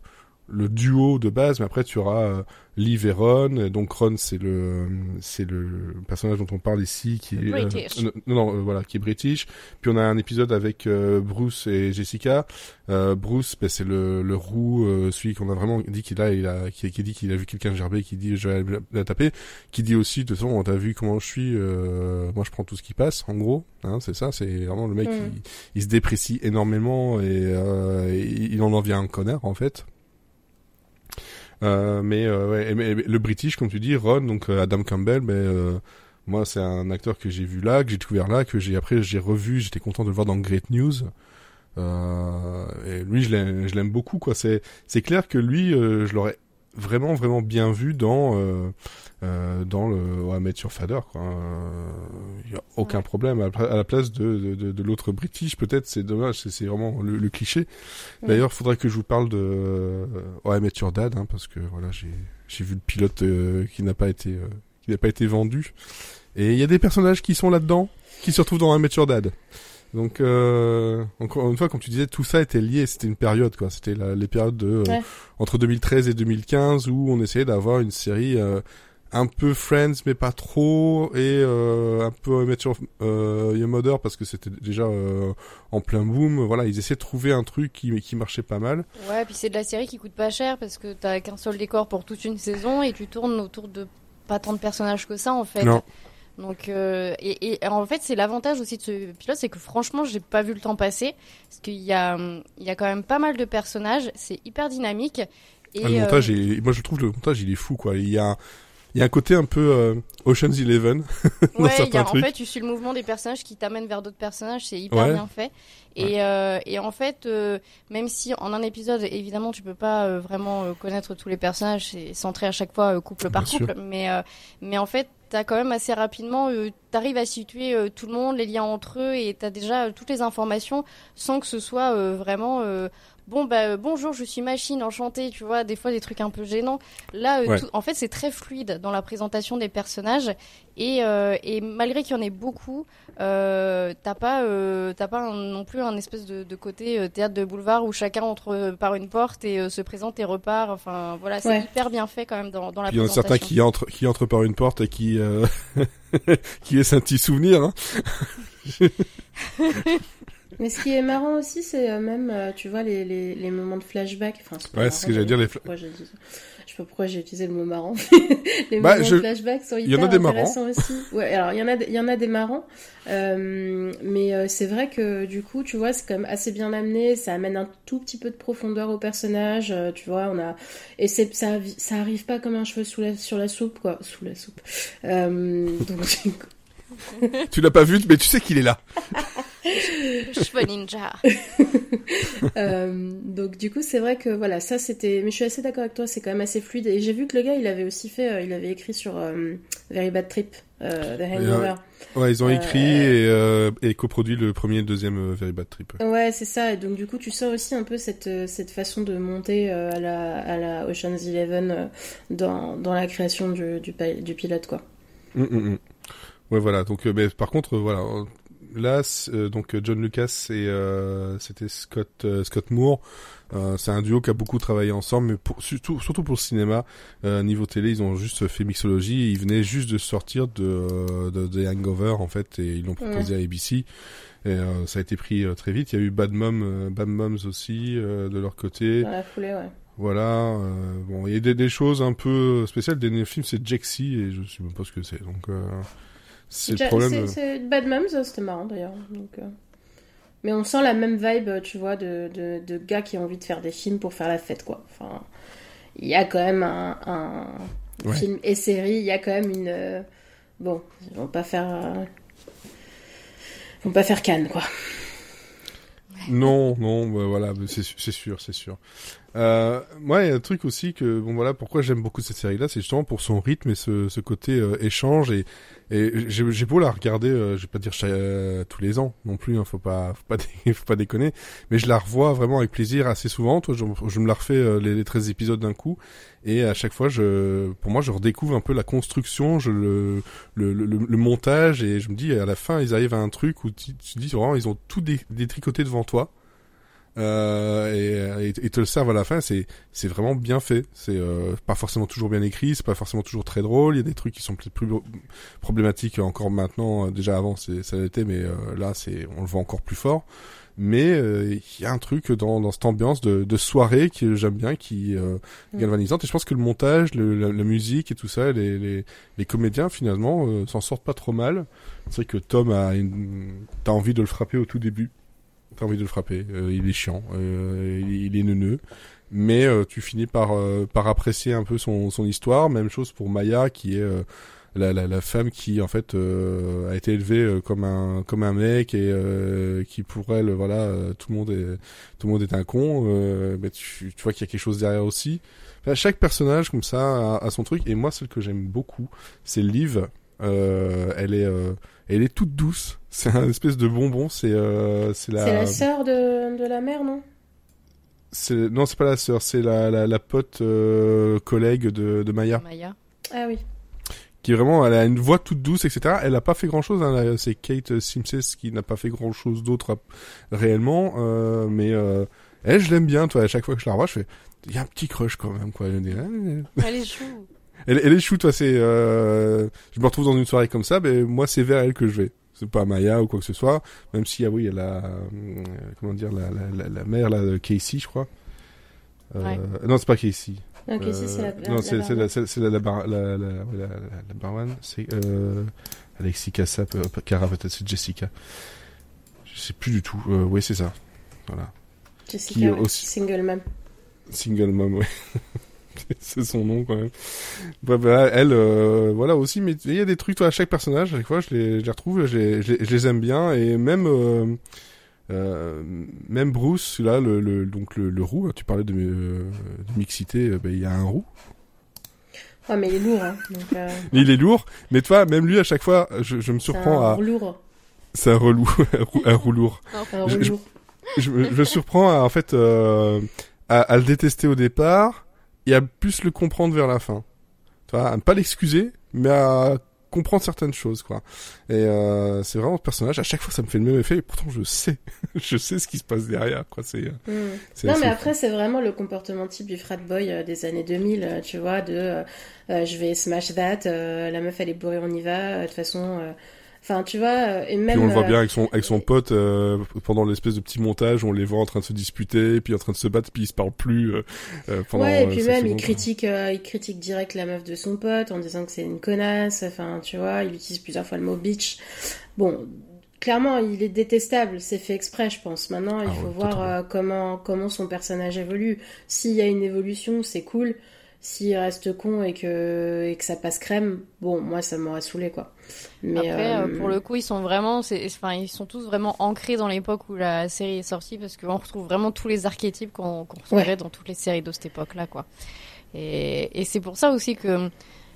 le duo de base, mais après tu auras euh, Liv et Ron. Donc Ron c'est le c'est le personnage dont on parle ici qui est euh, non, non euh, voilà qui est british. Puis on a un épisode avec Bruce et Jessica. Bruce ben, c'est le le roux celui qu'on a vraiment dit qu'il a il a qui, qui dit qu'il a vu quelqu'un gerber qui dit je vais la taper qui dit aussi de toute façon t'as vu comment je suis moi je prends tout ce qui passe en gros hein, c'est ça c'est vraiment le mec qui mm. il, se déprécie énormément et, et il en en vient un connard en fait euh, mais, euh, ouais, le British, comme tu dis, Ron, donc euh, Adam Campbell, mais euh, moi c'est un acteur que j'ai vu là, que j'ai découvert là, que j'ai après j'ai revu, j'étais content de le voir dans Great News. Euh, et lui, je l'aime beaucoup, quoi. C'est, c'est clair que lui, je l'aurais vraiment, vraiment bien vu dans euh, dans le ouais, mettre sur Fader quoi. Il y a aucun problème à, la place de de, de, l'autre British peut-être c'est dommage c'est vraiment le, le cliché. D'ailleurs, faudrait que je vous parle de euh, ouais, mettre sur Dad hein, parce que voilà, j'ai j'ai vu le pilote euh, qui n'a pas été euh, qui n'a pas été vendu et il y a des personnages qui sont là-dedans qui se retrouvent dans un Mature Dad. Donc euh, encore une fois, comme tu disais, tout ça était lié. C'était une période, quoi. C'était les périodes de entre 2013 et 2015 où on essayait d'avoir une série euh, un peu Friends mais pas trop et euh, un peu Metro euh, Your Mother parce que c'était déjà euh, en plein boom voilà ils essaient de trouver un truc qui qui marchait pas mal ouais puis c'est de la série qui coûte pas cher parce que t'as qu'un seul décor pour toute une saison et tu tournes autour de pas tant de personnages que ça en fait non. Donc euh, et, et, en fait c'est l'avantage aussi de ce pilote c'est que franchement j'ai pas vu le temps passer parce qu'il y a il y a quand même pas mal de personnages c'est hyper dynamique et ah, le montage euh, est... moi je trouve le montage il est fou quoi il y a il y a un côté un peu euh, Ocean's Eleven dans ouais, certains y a, trucs. En fait, tu suis le mouvement des personnages qui t'amènent vers d'autres personnages, c'est hyper bien fait. Et, euh, et en fait, euh, même si en un épisode, évidemment, tu peux pas euh, vraiment euh, connaître tous les personnages, c'est centré à chaque fois couple par couple, mais mais en fait, t'as quand même assez rapidement, t'arrives à situer tout le monde, les liens entre eux, et t'as déjà toutes les informations sans que ce soit vraiment bon bah bonjour je suis machine enchantée tu vois des fois des trucs un peu gênants. Là euh, en fait c'est très fluide dans la présentation des personnages. Et, euh, et malgré qu'il y en ait beaucoup euh, t'as pas euh, t'as pas non plus un espèce de, de côté euh, théâtre de boulevard où chacun entre par une porte et se présente et repart. Enfin voilà c'est hyper bien fait quand même dans, dans la Puis il y en a certains qui entrent qui entrent par une porte et qui qui laissent un petit souvenir hein. Mais ce qui est marrant aussi, c'est euh, même, euh, tu vois, les, les, les moments de flashback. Enfin, ouais, c'est ce que j'allais dire. Les pourquoi je sais pas pourquoi j'ai utilisé le mot marrant. les bah, moments de flashback sont hyper intéressants aussi. Ouais, alors il y en a, il y en a des marrants, euh, mais euh, c'est vrai que du coup, tu vois, c'est quand même assez bien amené. Ça amène un tout petit peu de profondeur au personnage. tu vois, on a et c'est ça, ça arrive pas comme un cheveu sous la, sur la soupe, quoi, sous la soupe. donc tu l'as pas vu, mais tu sais qu'il est là. Cheveux ninja. euh, donc du coup, c'est vrai que voilà, ça c'était. Mais je suis assez d'accord avec toi, c'est quand même assez fluide. Et j'ai vu que le gars, il avait aussi fait, euh, il avait écrit sur euh, Very Bad Trip, euh, The Hangover. Ouais, ils ont écrit et, et coproduit le premier et le deuxième Very Bad Trip. Ouais, c'est ça. Et donc du coup, tu sens aussi un peu cette cette façon de monter à la à la Ocean's Eleven dans dans la création du du, du pilote, quoi. Mm, mm, mm. Ouais, voilà. Donc, euh, mais par contre, voilà. Là, euh, donc John Lucas et euh, c'était Scott Scott Moore. c'est un duo qui a beaucoup travaillé ensemble, mais pour, surtout surtout pour le cinéma. niveau télé, ils ont juste fait mixologie. Ils venaient juste de sortir de de, de Hangover en fait, et ils l'ont proposé à ABC. Et ça a été pris très vite. Il y a eu Bad Mom, Bad Moms aussi de leur côté. Dans la foulée, ouais. Voilà, bon, il y a des, des, choses un peu spéciales. Le dernier film, c'est Jaxie, et je sais même pas ce que c'est. Donc, c'est le problème. C'est Bad Moms, c'était marrant d'ailleurs. Donc, euh. Mais on sent la même vibe, tu vois, de, de, de, gars qui ont envie de faire des films pour faire la fête, quoi. Enfin, il y a quand même un, un film et série, il y a quand même une. Euh, bon, ils vont pas faire. Euh, ils vont pas faire Cannes, quoi. non, non, bah, voilà, c'est sûr, c'est sûr. Euh, moi, il y a un truc aussi que, bon voilà, pourquoi j'aime beaucoup cette série-là, c'est justement pour son rythme et ce, ce côté euh, échange et, et j'ai beau la regarder, euh, je vais pas dire euh, tous les ans non plus, hein, faut pas, faut pas, déconner, mais je la revois vraiment avec plaisir assez souvent. Toi, je, je me la refais euh, les, les 13 épisodes d'un coup et à chaque fois, je, pour moi, je redécouvre un peu la construction, je le, le, le, le montage et je me dis à la fin, ils arrivent à un truc où tu, tu dis vraiment, ils ont tout détricoté devant toi euh, et, et, te le servent à la fin. C'est c'est vraiment bien fait. C'est euh, pas forcément toujours bien écrit, c'est pas forcément toujours très drôle. Il y a des trucs qui sont peut-être plus problématiques encore maintenant. Déjà avant, c'est ça l'était, mais euh, là, c'est on le voit encore plus fort. Mais euh, il y a un truc dans, dans cette ambiance de, de soirée que j'aime bien, qui euh, mm. galvanisante. Et je pense que le montage, le, la, musique et tout ça, les, les, les comédiens finalement s'en sortent pas trop mal. C'est vrai que Tom a une... t'as envie de le frapper au tout début t'as envie de le frapper. Euh, il est chiant, euh, il, est neuneux, mais euh, tu finis par par apprécier un peu son son histoire. Même chose pour Maya, qui est la, la, la, femme qui en fait a été élevée comme un comme un mec et qui pour elle voilà tout le monde est tout le monde est un con mais tu, tu vois qu'il y a quelque chose derrière aussi enfin, chaque personnage comme ça a, a, son truc et moi celle que j'aime beaucoup c'est Liv elle est elle est toute douce. C'est un espèce de bonbon. C'est euh, c'est la. C'est la sœur de, de la mère, non? C'est non, c'est pas la sœur. C'est la, la, la pote euh, collègue de, de Maya. Maya. Ah oui. Qui vraiment, elle a une voix toute douce, etc. Elle a pas fait grand chose. Hein. C'est Kate Simpson qui n'a pas fait grand chose d'autre réellement, euh, mais euh, elle, je l'aime bien. Toi, à chaque fois que je la revois, je fais, il y a un petit crush quand même, quoi. Elle est chou elle, elle est chou, toi. C'est, euh, je me retrouve dans une soirée comme ça, mais moi, c'est vers elle que je vais. C'est pas Maya ou quoi que ce soit, même si ah oui, elle a, euh, comment dire, la, la, la, mère là, de Casey, je crois. Euh, ouais. Non, c'est pas Casey. Non, Casey, c'est la. Non, c'est la c'est la la la la la. C'est euh, Alexis Cassa, Cara peut-être c'est Jessica. Je sais plus du tout. Euh, oui, c'est ça. Voilà. Jessica, Qui, aussi... single mom. Single mom, ouais. c'est son nom quand même. Bah, bah, elle, euh, voilà aussi, mais il y a des trucs toi, à chaque personnage, à chaque fois je les, je les retrouve, je les, je, les, aime bien et même euh, euh, même Bruce, là, le, le donc le, le, roux, hein, tu parlais de, de mixité, bah, il y a un roux. Ouais, mais il est lourd, hein, donc, Il est lourd, mais toi, même lui, à chaque fois, je, je me surprends un à. Lourd. C'est un relou, un roux lourd. un roux lourd. Je, je, me surprends à, en fait, à, à le détester au départ, et à plus le comprendre vers la fin. Tu vois, à ne pas l'excuser, mais à comprendre certaines choses, quoi. Et euh, c'est vraiment ce personnage. À chaque fois, ça me fait le même effet. Et pourtant, je sais, je sais ce qui se passe derrière, quoi. C'est. Euh, mm. Non, mais après, c'est vraiment le comportement type du frat boy euh, des années 2000, euh, tu vois, de je vais smash that, la meuf elle est bourrée, on y va. De toute façon Enfin, tu vois, euh, et même. Puis on le voit bien euh, avec son avec son pote euh, pendant l'espèce de petit montage, on les voit en train de se disputer, puis en train de se battre, puis ils se parlent plus euh, pendant. Ouais, et puis même il critique il critique direct la meuf de son pote en disant que c'est une connasse. Enfin, tu vois, il utilise plusieurs fois le mot bitch. Bon, clairement, il est détestable, c'est fait exprès, je pense. Maintenant, il ah faut voir comment comment son personnage évolue. S'il y a une évolution, c'est cool. S'il reste con et que, et que ça passe crème, bon, moi ça m'aurait saoulé quoi. Mais Après, euh, euh, pour le coup, ils sont vraiment, enfin, ils sont tous vraiment ancrés dans l'époque où la série est sortie parce qu'on retrouve vraiment tous les archétypes qu'on qu retrouvait dans toutes les séries de cette époque-là, quoi. Et, et c'est pour ça aussi que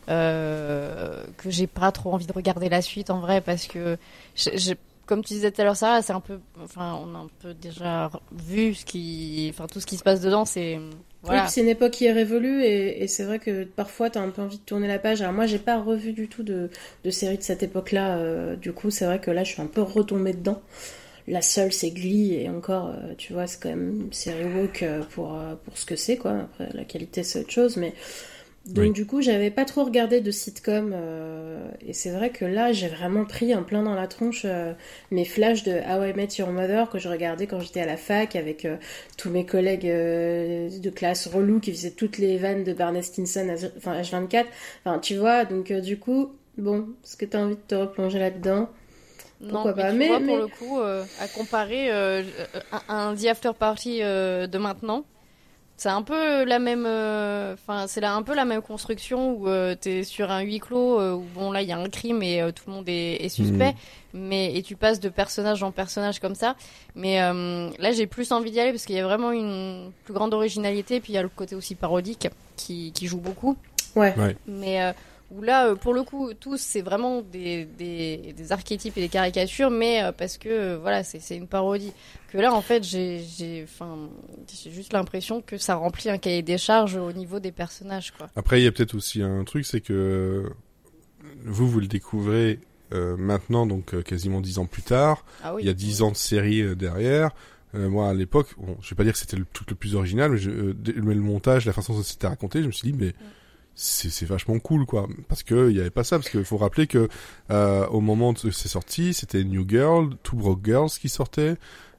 euh, que j'ai pas trop envie de regarder la suite en vrai parce que comme tu disais tout à l'heure, ça, c'est un peu, enfin, on a un peu déjà vu ce qui, enfin, tout ce qui se passe dedans, c'est voilà. Oui, c'est une époque qui est révolue et, et c'est vrai que parfois tu as un peu envie de tourner la page. Alors moi, j'ai pas revu du tout de, de séries de cette époque-là. Euh, du coup, c'est vrai que là, je suis un peu retombée dedans. La seule, c'est Glee et encore, euh, tu vois, c'est quand même une série woke euh, pour pour ce que c'est quoi. Après, la qualité, c'est autre chose, mais donc du coup, j'avais pas trop regardé de sitcom euh, et c'est vrai que là, j'ai vraiment pris un plein dans la tronche euh, mes flashs de How I Met Your Mother que je regardais quand j'étais à la fac avec euh, tous mes collègues de classe relous qui faisaient toutes les vannes de Barney Stinson, enfin H24. Enfin, tu vois, donc du coup, bon, est-ce que tu as envie de te replonger là-dedans? Pourquoi non, pas. mais, pour le coup, à comparer un, un The After Party de maintenant C'est un peu la même, euh, enfin c'est un peu la même construction où euh, t'es sur un huis clos euh, où bon là il y a un crime et tout le monde est, est suspect, mm. mais et tu passes de personnage en personnage comme ça. Mais là j'ai plus envie d'y aller parce qu'il y a vraiment une plus grande originalité puis il y a le côté aussi parodique qui, qui joue beaucoup. Ouais. ouais. Mais où là, euh, pour le coup, tous, c'est vraiment des, des, des, archétypes et des caricatures, mais euh, parce que, euh, voilà, c'est une parodie. Que là, en fait, j'ai juste l'impression que ça remplit un cahier des charges au niveau des personnages, quoi. Après, il y a peut-être aussi un truc, c'est que vous, vous le découvrez maintenant, donc quasiment dix ans plus tard. Ah oui, il y a dix ans de série derrière. moi, à l'époque, bon, je vais pas dire que c'était le truc le plus original, mais, je, mais, le montage, la façon dont c'était raconté, je me suis dit, mais c'est vachement cool quoi parce que il y avait pas ça parce qu'il faut rappeler que euh, au moment où c'est sorti c'était New Girl Two Broke Girls qui sortait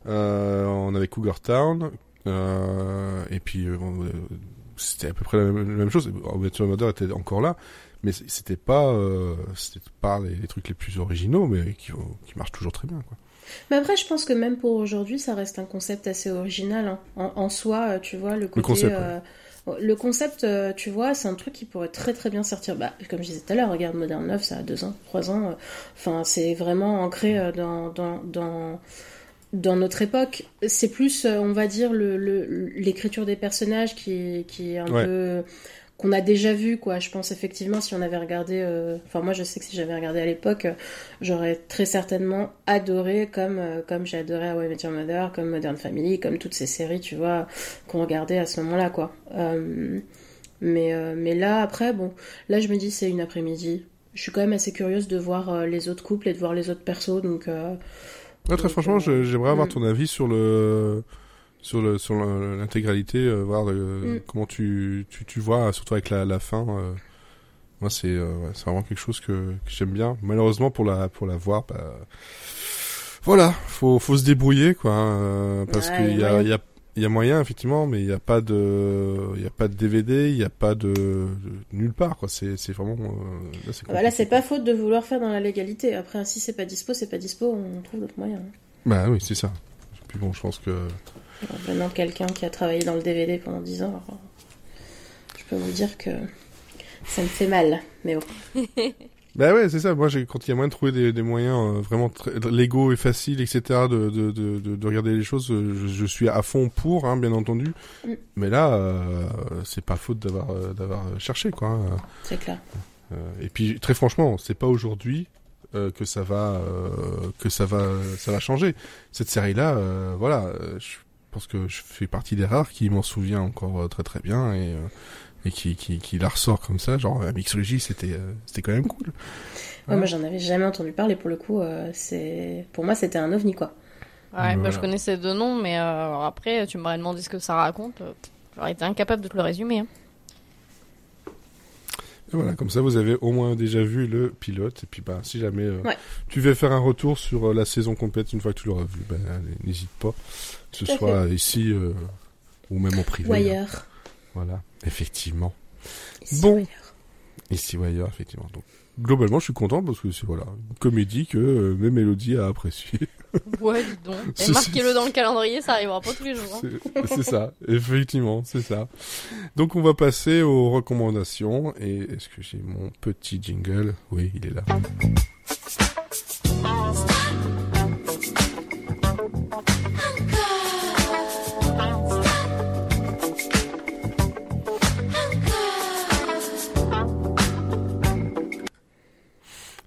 euh, on avait Cougar Town euh, et puis euh, c'était à peu près la même, chose Your Mother était encore là mais c'était pas euh, c'était pas les, les, trucs les plus originaux mais qui, qui marchent toujours très bien quoi mais après, je pense que même pour aujourd'hui, ça reste un concept assez original. Hein. En, en, soi, tu vois, le côté. Le concept, euh, le concept, euh, tu vois, c'est un truc qui pourrait très très bien sortir. Bah, comme je disais tout à l'heure, regarde Modern 9, ça a deux ans, trois ans. Euh, enfin, c'est vraiment ancré euh, dans, dans, dans, dans, notre époque. C'est plus, on va dire, l'écriture le, des personnages qui, qui est un peu qu'on a déjà vu quoi. Je pense effectivement si on avait regardé euh, enfin moi je sais que si j'avais regardé à l'époque euh, j'aurais très certainement adoré comme euh, comme j'ai adoré How I Met Your Mother comme Modern Family comme toutes ces séries tu vois qu'on regardait à ce moment-là quoi. Mais mais là après bon là je me dis c'est une après-midi. Je suis quand même assez curieuse de voir les autres couples et de voir les autres persos donc très franchement j'aimerais avoir hmm. ton avis sur le sur le sur l'intégralité euh, voir euh, mm. comment tu, tu tu vois surtout avec la, la fin euh, moi c'est c'est vraiment quelque chose que, que j'aime bien. Malheureusement pour la pour la voir bah, voilà faut faut se débrouiller quoi hein, parce qu'il y a il y a il y a moyen effectivement mais il n'y a pas de il y a pas de DVD il n'y a pas de, nulle part quoi. C'est c'est vraiment là c'est bah là c'est pas faute de vouloir faire dans la légalité. Après si c'est pas dispo c'est pas dispo on trouve d'autres moyens bah oui c'est ça. Puis bon je pense que venant de quelqu'un qui a travaillé dans le DVD pendant 10 ans, je peux vous dire que ça me fait mal, mais bon. Bah ouais, c'est ça. Moi, quand il y a moyen de trouver des, moyens euh, vraiment très, légaux et faciles, etc., de, de, de, de, regarder les choses, euh, je, suis à fond pour, hein, bien entendu. Mm. Mais là, euh, c'est pas faute d'avoir d'avoir cherché, quoi. Hein. C'est clair. et puis, très franchement, c'est pas aujourd'hui que ça va que ça va ça va changer. Cette série-là, voilà, je parce que je fais partie des rares qui m'en souvient encore euh, très très bien et, euh, et qui, qui, qui, la ressort comme ça. Genre, la mixologie, c'était euh, c'était quand même cool. moi, j'en avais jamais entendu parler pour le coup. c'est pour moi, c'était un ovni quoi. Ouais, bah, je connaissais deux noms, mais après, tu m'aurais demandé ce que ça raconte. J'aurais été incapable de te le résumer. Hein. Et voilà, comme ça, vous avez au moins déjà vu le pilote. Et puis, bah, si jamais tu veux faire un retour sur la saison complète une fois que tu l'auras vu, bah, n'hésite pas que ce soit ici euh, ou même au privé. Ou ailleurs. Voilà, effectivement. Ici bon. Ou ailleurs. Ici ou ailleurs, effectivement. Donc, globalement, je suis content parce que c'est voilà, une comédie que euh, mes mélodies a apprécié. Ouais, dis donc. Et marquez-le dans le calendrier, ça arrivera pas tous les jours. Hein. C'est ça, effectivement, c'est ça. Donc, on va passer aux recommandations. Et est-ce que j'ai mon petit jingle? Oui, il est là.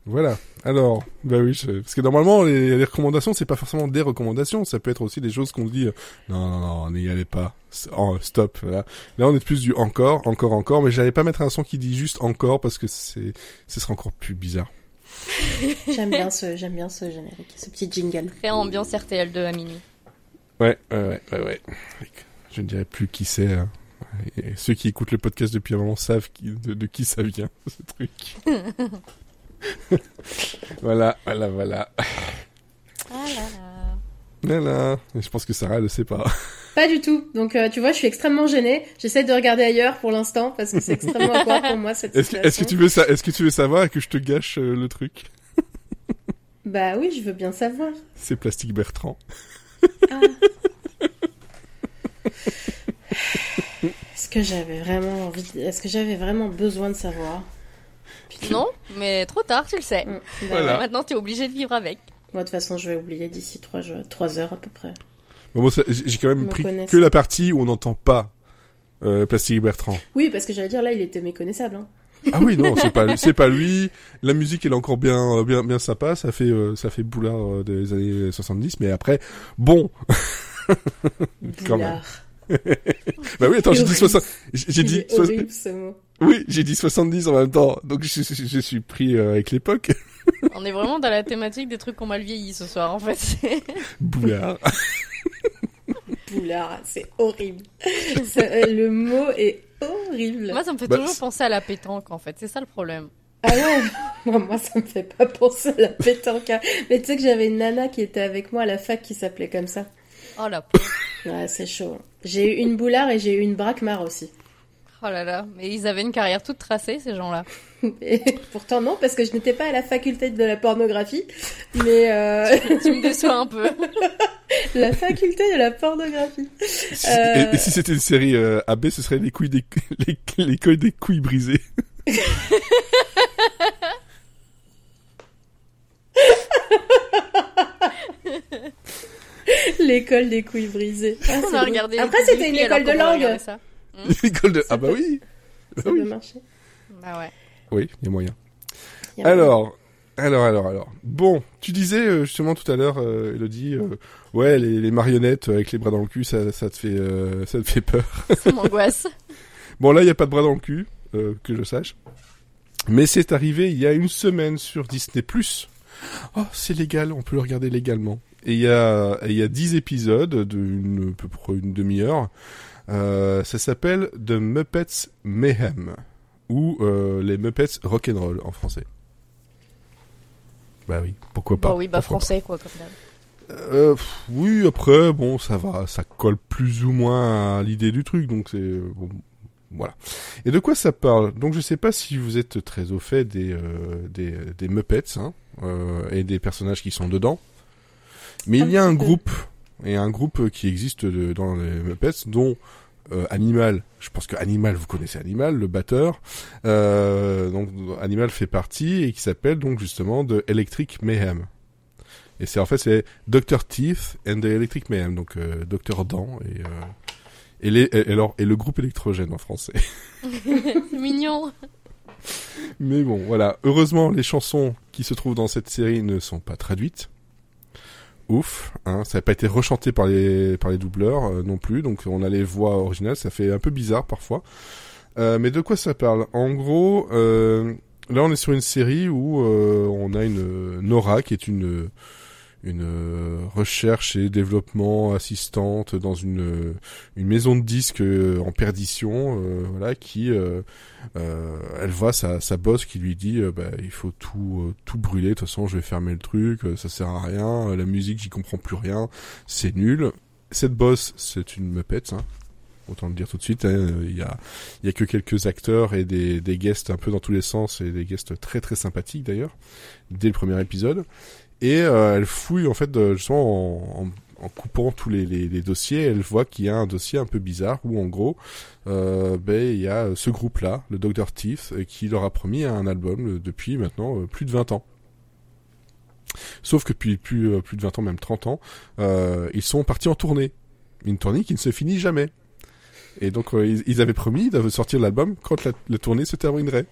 Voilà. Alors, bah oui, parce que normalement les, recommandations c'est pas forcément des recommandations, ça peut être aussi des choses qu'on dit euh, non non non, n'y allez pas. Oh, stop. Là. là on est plus du encore, encore encore, mais j'allais pas mettre un son qui dit juste encore parce que c'est ce serait encore plus bizarre. j'aime bien ce j'aime bien ce générique, ce petit jingle. Très ambiance RTL2 à minuit. Ouais, ouais, ouais, ouais. Je ne dirais plus qui c'est. Hein. Et ceux qui écoutent le podcast depuis un moment savent de, de qui ça vient, ce truc. voilà, voilà, voilà. Ah là là. Voilà. Je pense que Sarah ne sait pas. Pas du tout. Donc, euh, tu vois, je suis extrêmement gênée. J'essaie de regarder ailleurs pour l'instant parce que c'est extrêmement important pour moi cette est-ce Que, est-ce que tu veux ça Est-ce que tu veux savoir et que je te gâche euh, le truc? Bah oui, je veux bien savoir. C'est Plastique Bertrand. Ah. que j'avais vraiment envie Est-ce que j'avais vraiment besoin de savoir? Non, mais trop tard, tu le sais. Mm, Voilà. Maintenant, tu es obligé de vivre avec. Moi, de toute façon, je vais oublier d'ici 3, trois heures à peu près. Bon, bon, ça- j'ai quand même Me pris que la partie où on n'entend pas euh, Plastic Bertrand. Oui, parce que j'allais dire, là, il était méconnaissable. Hein. Ah oui, non, c'est pas, c'est pas lui. La musique, elle est encore bien, bien, bien sympa. Ça fait, euh, ça fait boulard euh, des années 70. Mais après, bon. Boulard. Bah oui, attends, j'ai dit Horrible. 60, j'ai dit, horrible, ce mot. Oui, j'ai dit 70 en même temps. Donc, je, je, je suis pris euh, avec l'époque. On est vraiment dans la thématique des trucs qu'on mal vieilli ce soir, en fait. Boulard. Boulard, c'est horrible. Ça, euh, le mot est horrible. Moi, ça me fait Bah, toujours penser à la pétanque, en fait. C'est ça le problème. Ah ouais Moi, moi, ça me fait pas penser à la pétanque. hein. Mais tu sais que j'avais une nana qui était avec moi à la fac qui s'appelait comme ça. Oh la pauvre. Ouais, c'est chaud. J'ai eu une boulard et j'ai eu une braquemar aussi. Oh là là. Mais ils avaient une carrière toute tracée, ces gens-là. Et pourtant non, parce que je n'étais pas à la faculté de la pornographie, mais euh, tu me déçois un peu. la faculté de la pornographie. Si- Euh. Et, et si c'était une série euh, AB, ce serait les couilles des, les, les couilles des couilles brisées. L'école des couilles brisées. Ah, On a regardé. Après, c'était une école de langue. L'école de, ah bah oui. Ça Ah oui. peut marcher. Bah ouais. Oui, il y a moyen. Il y a Alors, alors, alors, alors. Bon, tu disais euh, justement tout à l'heure, euh, Elodie, euh, ouais, les, les marionnettes avec les bras dans le cul, ça, ça te fait, euh, ça te fait peur. Ça m'angoisse. Bon, là, il y a pas de bras dans le cul, euh, que je sache. Mais c'est arrivé il y a une semaine sur Disney+. Oh, c'est légal, on peut le regarder légalement. Et il y a, il y a 10 épisodes d'une, peu près une demi-heure. Euh, ça s'appelle The Muppets Mayhem. Ou euh, les Muppets Rock'n'Roll en français. Bah oui, pourquoi pas. Bah oui, bah pourquoi pas. français, quoi, comme d'hab. Euh, pff, oui, après, bon, ça va, ça colle plus ou moins à l'idée du truc, donc c'est bon, voilà. Et de quoi ça parle? Donc, je sais pas si vous êtes très au fait des euh, des, des Muppets hein, et des personnages qui sont dedans, mais Un il y a un peu. groupe et un groupe qui existe de- dans les Muppets, dont euh, Animal. Je pense que Animal, vous connaissez Animal, le batteur. Euh, donc Animal fait partie et qui s'appelle donc justement de Electric Mayhem. Et c'est en fait c'est Dr Teeth and the Electric Mayhem, donc euh, Docteur Dent et euh, et, les, et, alors, et le groupe électrogène en français. C'est mignon. Mais bon, voilà. Heureusement, les chansons qui se trouvent dans cette série ne sont pas traduites. Ouf, hein, ça n'a pas été rechanté par les par les doubleurs euh, non plus, donc on a les voix originales, ça fait un peu bizarre parfois. Euh, mais de quoi ça parle? En gros, euh, là on est sur une série où euh, on a une Nora qui est une une euh, recherche et développement assistante dans une une maison de disques euh, en perdition, euh, voilà, qui euh, euh, elle voit sa, sa boss qui lui dit euh, bah, il faut tout euh, tout brûler de toute façon je vais fermer le truc euh, ça sert à rien euh, la musique j'y comprends plus rien c'est nul cette boss c'est une meupette hein. autant le dire tout de suite hein. il y a il y a que quelques acteurs et des des guests un peu dans tous les sens et des guests très très sympathiques d'ailleurs dès le premier épisode et euh, elle fouille en fait de- justement en, en coupant tous les, les, les dossiers, elle voit qu'il y a un dossier un peu bizarre où en gros, euh, ben il y a ce groupe-là, le Dr Teeth, euh, qui leur a promis un album euh, depuis maintenant euh, plus de 20 ans. Sauf que depuis plus, euh, plus de 20 ans, même 30 ans, euh, ils sont partis en tournée. Une tournée qui ne se finit jamais. Et donc euh, ils, avaient promis de sortir l'album quand la tournée se terminerait.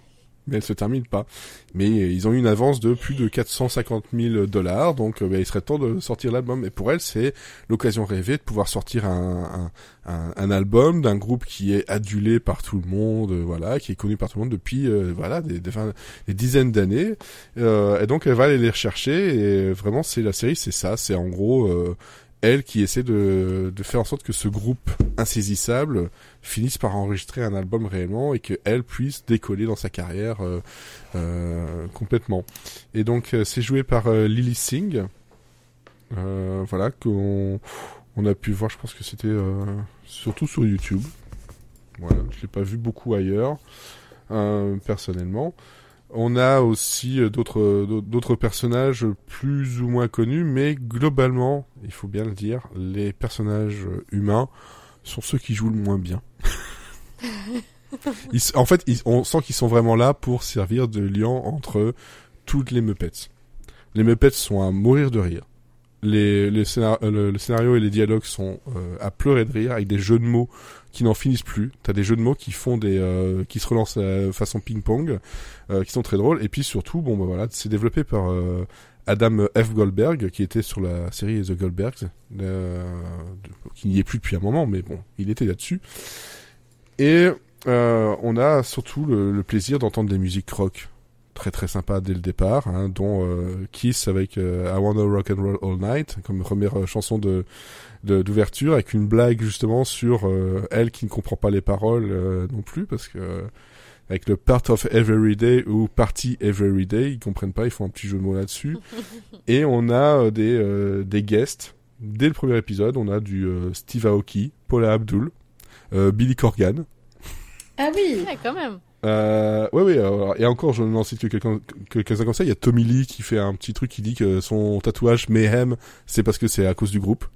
Mais elle se termine pas. Mais euh, ils ont eu une avance de plus de 450 000 dollars, donc euh, ben, il serait temps de sortir l'album. Et pour elle, c'est l'occasion rêvée de pouvoir sortir un, un, un, album d'un groupe qui est adulé par tout le monde, euh, voilà, qui est connu par tout le monde depuis euh, voilà des, des, des dizaines d'années. Euh, et donc elle va aller les rechercher. Et vraiment, c'est la série, c'est ça. C'est en gros euh, elle qui essaie de, faire en sorte que ce groupe insaisissable finisse par enregistrer un album réellement et que elle puisse décoller dans sa carrière euh, euh, complètement. Et donc euh, c'est joué par Lily Singh, voilà qu'on on a pu voir. Je pense que c'était surtout sur YouTube. Voilà, je l'ai pas vu beaucoup ailleurs personnellement. On a aussi euh, d'autres d'autres personnages plus ou moins connus, mais globalement, il faut bien le dire, les personnages humains sont ceux qui jouent le moins bien. en fait, on sent qu'ils sont vraiment là pour servir de lien entre toutes les Muppets. Les Muppets sont à mourir de rire. Les, les euh, le, scénario et les dialogues sont euh, à pleurer de rire avec des jeux de mots qui n'en finissent plus. T'as des jeux de mots qui font des, euh, qui se relancent façon ping-pong, qui sont très drôles. Et puis surtout, bon, bah voilà, c'est développé par Adam F. Goldberg, qui était sur la série The Goldbergs, qui n'y est plus depuis un moment, mais bon, il était là-dessus. Et euh, on a surtout le, plaisir d'entendre des musiques rock très très sympa dès le départ, hein, dont euh, Kiss avec euh, I Wanna Rock and Roll All Night comme première chanson de d'ouverture avec une blague justement sur elle qui ne comprend pas les paroles non plus parce que avec le Part of Everyday ou Party Everyday, ils comprennent pas, ils font un petit jeu de mots là-dessus. Et on a des des guests. Dès le premier épisode, on a du Steve Aoki, Paula Abdul, Billy Corgan, ah oui. Quand même euh, ouais, ouais, et encore, je n'en cite que quelques-uns comme ça. Il y a Tommy Lee qui fait un petit truc qui dit que son tatouage Mayhem, c'est parce que c'est à cause du groupe.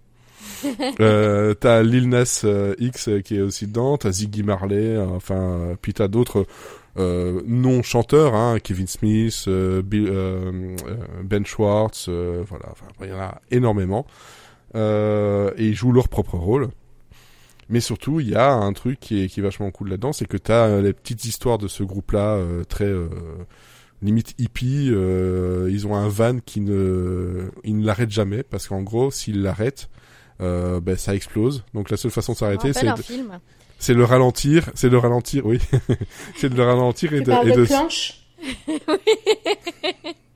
euh, t'as Lil Nas euh, X qui est aussi dedans, t'as Ziggy Marley, euh, enfin, puis t'as d'autres euh, non-chanteurs, hein, Kevin Smith, Ben Schwartz, voilà, enfin, il y en a énormément. et ils jouent leur propre rôle. Mais surtout, il y a un truc qui est, qui est vachement cool là-dedans, c'est que tu as euh, les petites histoires de ce groupe-là, euh, très euh, limite hippie. ils ont un van qui ne, ils ne l'arrêtent jamais parce qu'en gros, s'ils l'arrêtent, ben ça explose. Donc la seule façon de s'arrêter, c'est c'est le ralentir, c'est le ralentir, oui, c'est de le ralentir et de, et de, planche.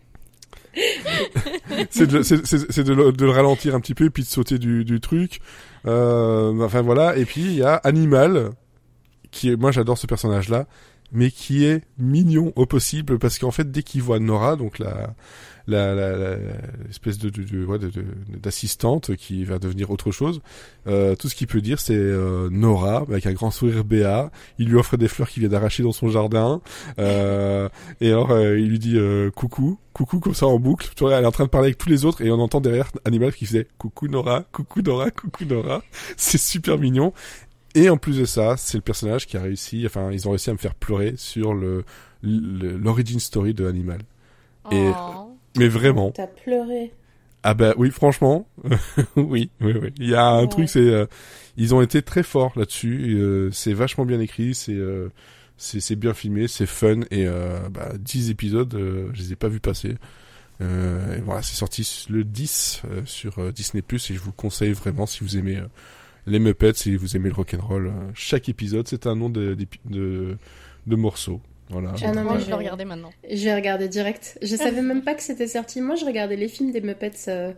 c'est de, de, de, le ralentir un petit peu et puis de sauter du, du truc. Euh, enfin voilà. Et puis il y a Animal, qui est, moi j'adore ce personnage-là, mais qui est mignon au possible parce qu'en fait dès qu'il voit Nora, donc la la, la, l'espèce de, de, d'assistante qui va devenir autre chose. Euh, tout ce qu'il peut dire, c'est euh, Nora avec un grand sourire béat. Il lui offre des fleurs qu'il vient d'arracher dans son jardin. Euh, et alors euh, il lui dit euh, coucou, coucou comme ça en boucle. Tu vois, elle est en train de parler avec tous les autres et on entend derrière Animal qui faisait coucou Nora, coucou Nora, coucou Nora. C'est super mignon. Et en plus de ça, c'est le personnage qui a réussi, enfin, ils ont réussi à me faire pleurer sur le l'origin story de Animal. Et. Mais vraiment. T'as pleuré. Ah bah oui, franchement, oui, oui, oui. Il y a un truc, c'est euh, ils ont été très forts là-dessus. Euh, c'est vachement bien écrit, c'est euh, c'est bien filmé, c'est fun et bah 10 épisodes, je les ai pas vus passer. et voilà, c'est sorti le 10 sur Disney Plus et je vous conseille vraiment si vous aimez les Muppets, si vous aimez le rock'n'roll, chaque épisode c'est un nom de, de, de, morceau. Voilà. Ah non, moi, je vais regarder maintenant. Je vais regarder direct. Je savais même pas que c'était sorti. Moi, je regardais les films des Muppets. Euh,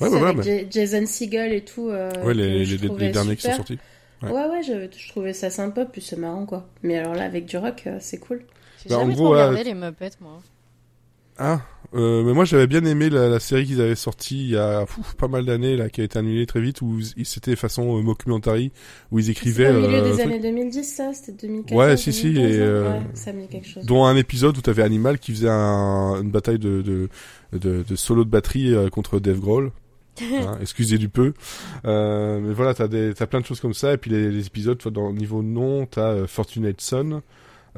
avec Jason Segel et tout. Euh, ouais, les, les, derniers qui sont sortis. Ouais, ouais, je, je, trouvais ça sympa, puis c'est marrant, quoi. Mais alors là, avec du rock, euh, c'est cool. J'ai bah, jamais trop regardé les Muppets, moi. Ah, euh, mais moi j'avais bien aimé la, la série qu'ils avaient sortie il y a pas mal d'années là, qui a été annulée très vite, où c'était façon euh, mockumentary, où ils écrivaient. Au milieu euh, des années 2010, ça, c'était 2014. Ouais, si si, et euh, ouais, ça me dit quelque chose. Dont un épisode où t'avais Animal qui faisait un, une bataille de de, de, de solo de batterie euh, contre Dave Grohl. hein, excusez du peu, euh, mais voilà, t'as des, t'as plein de choses comme ça, et puis les, les épisodes, toi, dans le niveau nom, t'as Fortunate Son,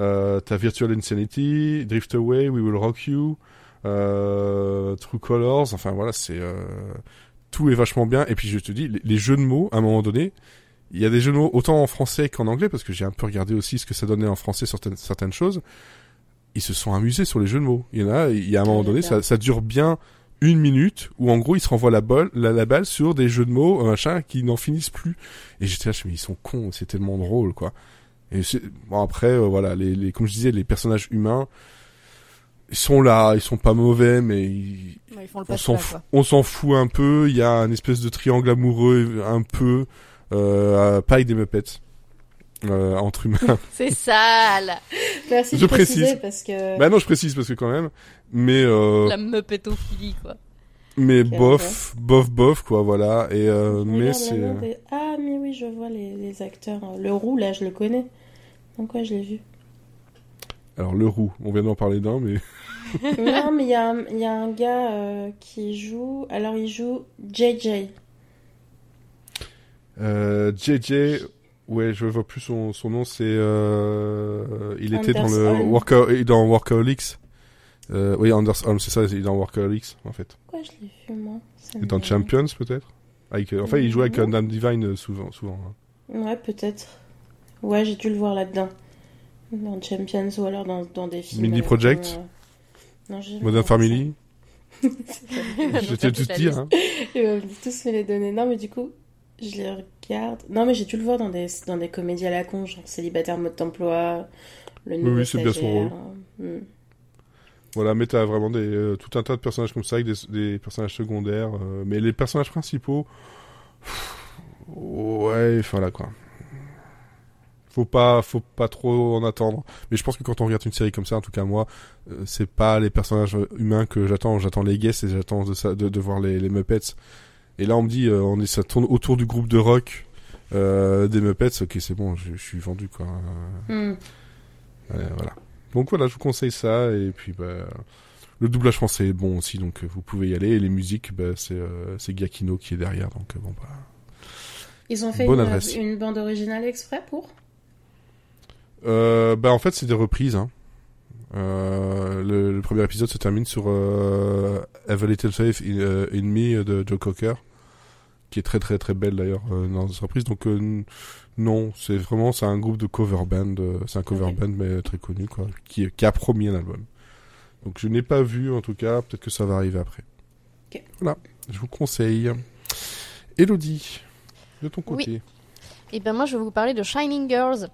euh, t'as Virtual Insanity, Drift Away, We Will Rock You, euh, True Colors, enfin voilà, c'est euh, tout est vachement bien. Et puis je te dis, les, jeux de mots, à un moment donné, il y a des jeux de mots autant en français qu'en anglais, parce que j'ai un peu regardé aussi ce que ça donnait en français certaines, certaines choses. Ils se sont amusés sur les jeux de mots. Il y en a, il y a un moment donné, ça, ça dure bien une minute où en gros ils se renvoient la balle, la, balle sur des jeux de mots, machin, qui n'en finissent plus. Et j'étais là, je me dis, ils sont cons, c'est tellement drôle, quoi. Et bon après, euh, voilà, les, les, comme je disais, les personnages humains, ils sont là, ils sont pas mauvais, mais ils... on s'en fout, on s'en fout un peu. Il y a un espèce de triangle amoureux un peu, euh, paille des Muppets. Euh, entre humains. C'est sale. Merci je précise parce que. Bah non, je précise parce que quand même. Mais euh... la Muppetophilie quoi. Mais bof, bof, bof quoi, voilà. Et euh, mais c'est. Ah mais oui, je vois les, les acteurs. Le roux là, je le connais. Donc quoi, je l'ai vu. Alors le roux, on vient d'en parler d'un, mais. non, mais il y, a un gars euh, qui joue. Alors il joue JJ. Euh, JJ. Ouais, je vois plus son, son nom, c'est... Euh... Il était dans le Holm. Worka... dans Workaholics. Euh, oui, Anders Holm, c'est ça, il est dans Workaholics, en fait. Pourquoi je l'ai vu, moi? Me dans Champions, peut-être? Avec, euh, Enfin, il joue avec euh, Nam Divine euh, souvent. souvent hein. Ouais, peut-être. Ouais, j'ai dû le voir là-dedans. Dans Champions ou alors dans, dans des films. Mini euh, Project comme, euh, Non, j'ai Modern Family Je t'ai tout liste. hein. Il va tous me les donner. Non, mais du coup, je les regarde. Non, mais j'ai dû le voir dans des, dans des comédies à la con, genre Célibataire mode d'emploi, Le nouveau oui, c'est bien son stagiaire. Hmm. Voilà, mais t'as vraiment des, euh, tout un tas de personnages comme ça, avec des, des personnages secondaires. euh, mais les personnages principaux... pff, Ouais, enfin là, quoi. Faut pas, faut pas trop en attendre. Mais je pense que quand on regarde une série comme ça, en tout cas moi, euh, c'est pas les personnages humains que j'attends. J'attends les guests et j'attends de, ça- de, de voir les, les Muppets. Et là, on me dit, euh, on est, ça tourne autour du groupe de rock euh, des Muppets. Ok, c'est bon, je, je suis vendu, quoi. Hmm. voilà. Donc voilà, je vous conseille ça. Et puis, bah, le doublage français est bon aussi, donc euh, vous pouvez y aller. Et les musiques, bah, c'est c'est Giacchino qui est derrière. Donc bon, bah. Ils ont fait une bande originale exprès pour? Euh, bah en fait c'est des reprises. Hein. Euh, le, le premier épisode se termine sur euh, Have a Little Faith in, in Me de Joe Cocker, qui est très très très belle d'ailleurs euh, dans cette reprise. Donc euh, non, c'est vraiment c'est un groupe de cover band, c'est un cover band mais très connu quoi, qui, qui a promis un album. Donc je n'ai pas vu en tout cas, peut-être que ça va arriver après. Voilà, je vous conseille. Elodie, de ton côté. Et ben moi je vais vous parler de Shining Girls,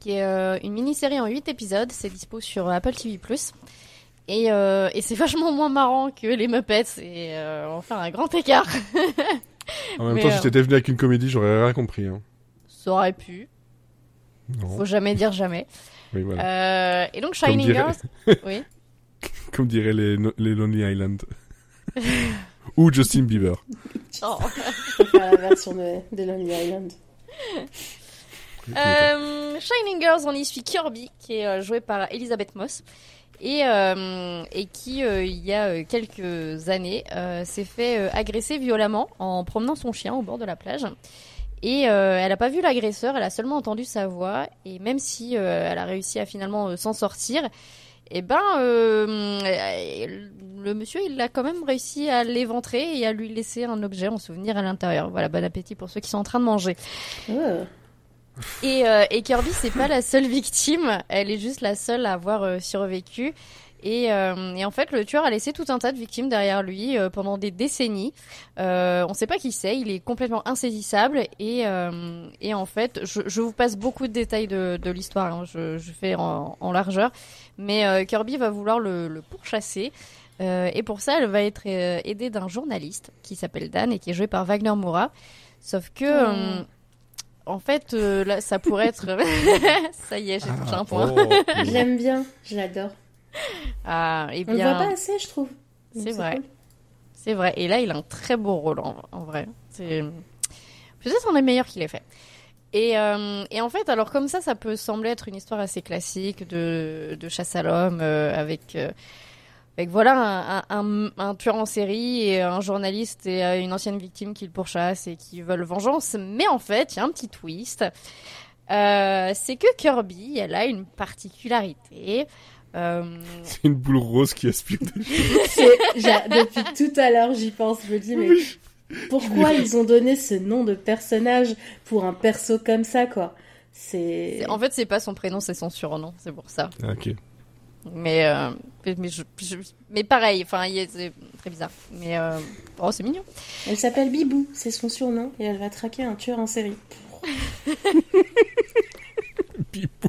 qui est euh, une mini-série en 8 épisodes, c'est dispo sur Apple TV+. Et, euh, et c'est vachement moins marrant que les Muppets, et euh, on va faire un grand écart. En même Mais, temps, euh, si t'étais venu avec une comédie, j'aurais rien compris. Hein. Ça aurait pu, Non. faut jamais dire jamais. Oui, voilà. Euh, et donc Shining dirait- Girls, oui. Comme diraient les, les Lonely Island. Ou Justin Bieber. Oh. La version de, de Lonely Island. Euh, Shining Girls, on y suit Kirby, qui est euh, joué par Elisabeth Moss. Et, euh, et qui, euh, il y a euh, quelques années, euh, s'est fait euh, agresser violemment en promenant son chien au bord de la plage. Et euh, elle n'a pas vu l'agresseur, elle a seulement entendu sa voix. Et même si euh, elle a réussi à finalement euh, s'en sortir, eh ben, euh, le monsieur, il a quand même réussi à l'éventrer et à lui laisser un objet en souvenir à l'intérieur. Voilà, bon appétit pour ceux qui sont en train de manger. Oh. Et, euh, et Kirby, c'est pas la seule victime, elle est juste la seule à avoir euh, survécu. Et, euh, et en fait, le tueur a laissé tout un tas de victimes derrière lui euh, pendant des décennies. Euh, on sait pas qui c'est, il est complètement insaisissable. Et, euh, et en fait, je, je vous passe beaucoup de détails de, de l'histoire, hein, je, je fais en, en largeur. Mais euh, Kirby va vouloir le, le pourchasser. Euh, et pour ça, elle va être aidée d'un journaliste qui s'appelle Dan et qui est joué par Wagner Moura. Sauf que, Oh. En fait, euh, là, ça pourrait être. ça y est, j'ai touché un point. oh. Je l'aime bien, je l'adore. Ah, et On le voit bien, pas assez, je trouve. C'est vrai. cool. c'est vrai. Et là, il a un très beau rôle en, en vrai. C'est peut-être un des meilleurs qu'il ait fait. Et, euh, et en fait, alors comme ça, ça peut sembler être une histoire assez classique de, de chasse à l'homme euh, avec, euh, avec voilà un, un, un- un tueur en série et un journaliste et euh, une ancienne victime qui le pourchasse et qui veulent vengeance. Mais en fait, il y a un petit twist. Euh, c'est que Kirby, elle a une particularité. Euh, C'est une boule rose qui aspire des Depuis tout à l'heure, j'y pense. Je me dis, mais pourquoi ils ont donné ce nom de personnage pour un perso comme ça, quoi? C'est. c'est- en fait, c'est pas son prénom, c'est son surnom, c'est pour ça. Ah, ok. Mais, euh, mais, je- je- mais pareil, enfin, il est- c'est très bizarre. Mais euh, oh, c'est mignon. Elle s'appelle Bibou, c'est son surnom, et elle va traquer un tueur en série. Pipou.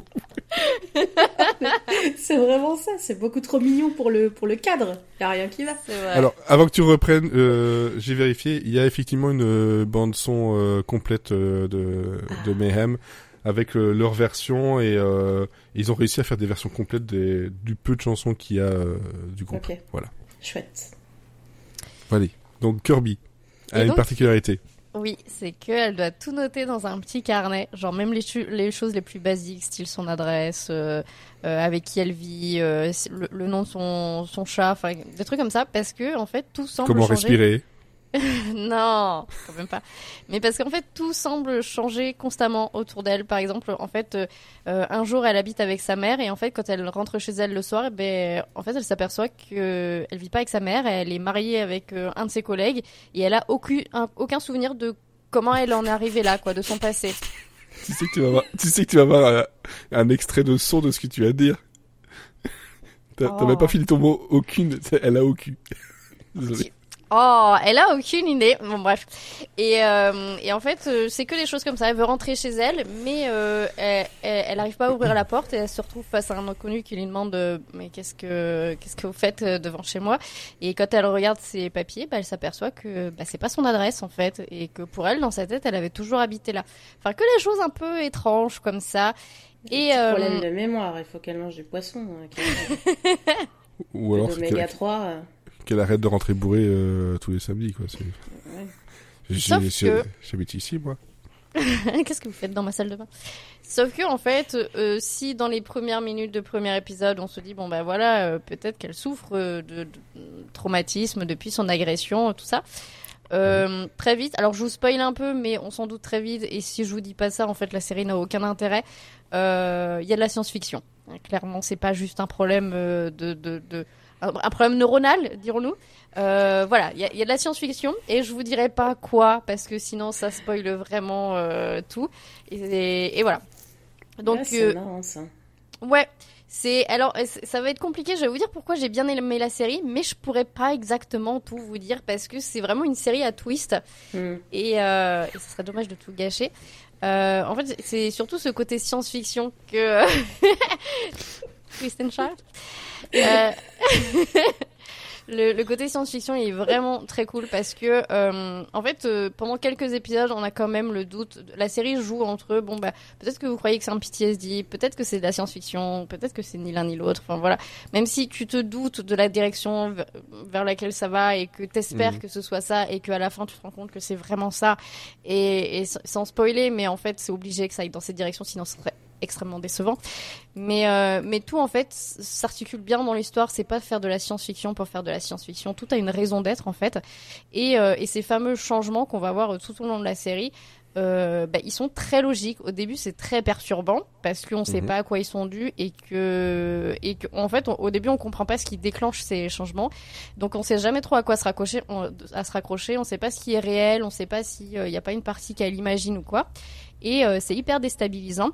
C'est vraiment ça, c'est beaucoup trop mignon pour le, pour le cadre. Y a rien qui va. C'est vrai. Alors, avant que tu reprennes, euh, j'ai vérifié, il y a effectivement une euh, bande son euh, complète euh, de, de Mayhem avec euh, leur version et euh, ils ont réussi à faire des versions complètes des, du peu de chansons qu'il y a euh, du groupe. Ok. Voilà. Chouette. Allez. Donc Kirby a Et une donc- particularité. Oui, c'est qu'elle doit tout noter dans un petit carnet, genre même les, choses les plus basiques, style son adresse, euh, euh, avec qui elle vit, euh, le, le nom de son, son chat, enfin des trucs comme ça, parce que en fait tout semble Comment changer. respirer non, quand même pas. Mais parce qu'en fait, tout semble changer constamment autour d'elle. Par exemple, en fait, euh, euh, un jour, elle habite avec sa mère et en fait, quand elle rentre chez elle le soir, eh ben, en fait, elle s'aperçoit que elle vit pas avec sa mère. Elle est mariée avec euh, un de ses collègues et elle a aucun, aucun souvenir de comment elle en est arrivée là, quoi, de son passé. tu sais que tu vas voir, tu sais que tu vas voir un, extrait de son de ce que tu vas dire. T'as oh. même pas fini ton mot aucune, elle a aucune. Désolé. Oh, elle a aucune idée. Bon, bref. Et, euh, et en fait, euh, c'est que des choses comme ça. Elle veut rentrer chez elle, mais euh, elle, elle, arrive pas à ouvrir la porte et elle se retrouve face à un inconnu qui lui demande Mais qu'est-ce que, qu'est-ce que vous faites devant chez moi? Et quand elle regarde ses papiers, bah, elle s'aperçoit que bah, c'est pas son adresse en fait. Et que pour elle, dans sa tête, elle avait toujours habité là. Enfin, que des choses un peu étranges comme ça. Et, problème de mémoire, il faut qu'elle mange du poisson. Hein, Ou alors. Oméga 3 qu'elle arrête de rentrer bourrée euh, tous les samedis, quoi. J'habite ici, moi. Qu'est-ce que vous faites dans ma salle de bain? Sauf que en fait, euh, si dans les premières minutes de premier épisode, on se dit bon ben voilà, euh, peut-être qu'elle souffre de, traumatisme depuis son agression, tout ça. Très vite, alors je vous spoil un peu, mais on s'en doute très vite. Et si je vous dis pas ça, en fait, la série n'a aucun intérêt. Il y a de la science-fiction. Clairement, c'est pas juste un problème de, de un problème neuronal, dirons-nous. Euh, voilà, il y, a de la science-fiction et je vous dirai pas quoi parce que sinon ça spoile vraiment euh, tout. Et, voilà. Donc, euh, ça. ouais, c'est alors ça va être compliqué. Je vais vous dire pourquoi j'ai bien aimé la série, mais je pourrais pas exactement tout vous dire parce que c'est vraiment une série à twist hmm. et, euh, et ce serait dommage de tout gâcher. en fait, c'est surtout ce côté science-fiction que Kristen Child. Euh, le, côté science-fiction est vraiment très cool parce que, euh, en fait, euh, pendant quelques épisodes, on a quand même le doute. La série joue entre bon bah peut-être que vous croyez que c'est un PTSD, peut-être que c'est de la science-fiction, peut-être que c'est ni l'un ni l'autre. Enfin voilà. Même si tu te doutes de la direction vers laquelle ça va et que t'espères mhm. que ce soit ça et qu'à la fin tu te rends compte que c'est vraiment ça et, et sans spoiler, mais en fait c'est obligé que ça aille dans cette direction, sinon ce serait extrêmement décevant. Mais, euh, mais tout, en fait, s'articule bien dans l'histoire. C'est pas faire de la science-fiction pour faire de la science-fiction. Tout a une raison d'être, en fait. Et, euh, et ces fameux changements qu'on va voir tout au long de la série, euh, bah, ils sont très logiques. Au début, c'est très perturbant parce qu'on ne sait mhm. pas à quoi ils sont dus et que, et que en fait, au début, on comprend pas ce qui déclenche ces changements. Donc, on sait jamais trop à quoi se raccrocher. On, à se raccrocher. On sait pas ce qui est réel. On sait pas s'il n'y a pas une partie qu'elle imagine ou quoi. Et c'est hyper déstabilisant.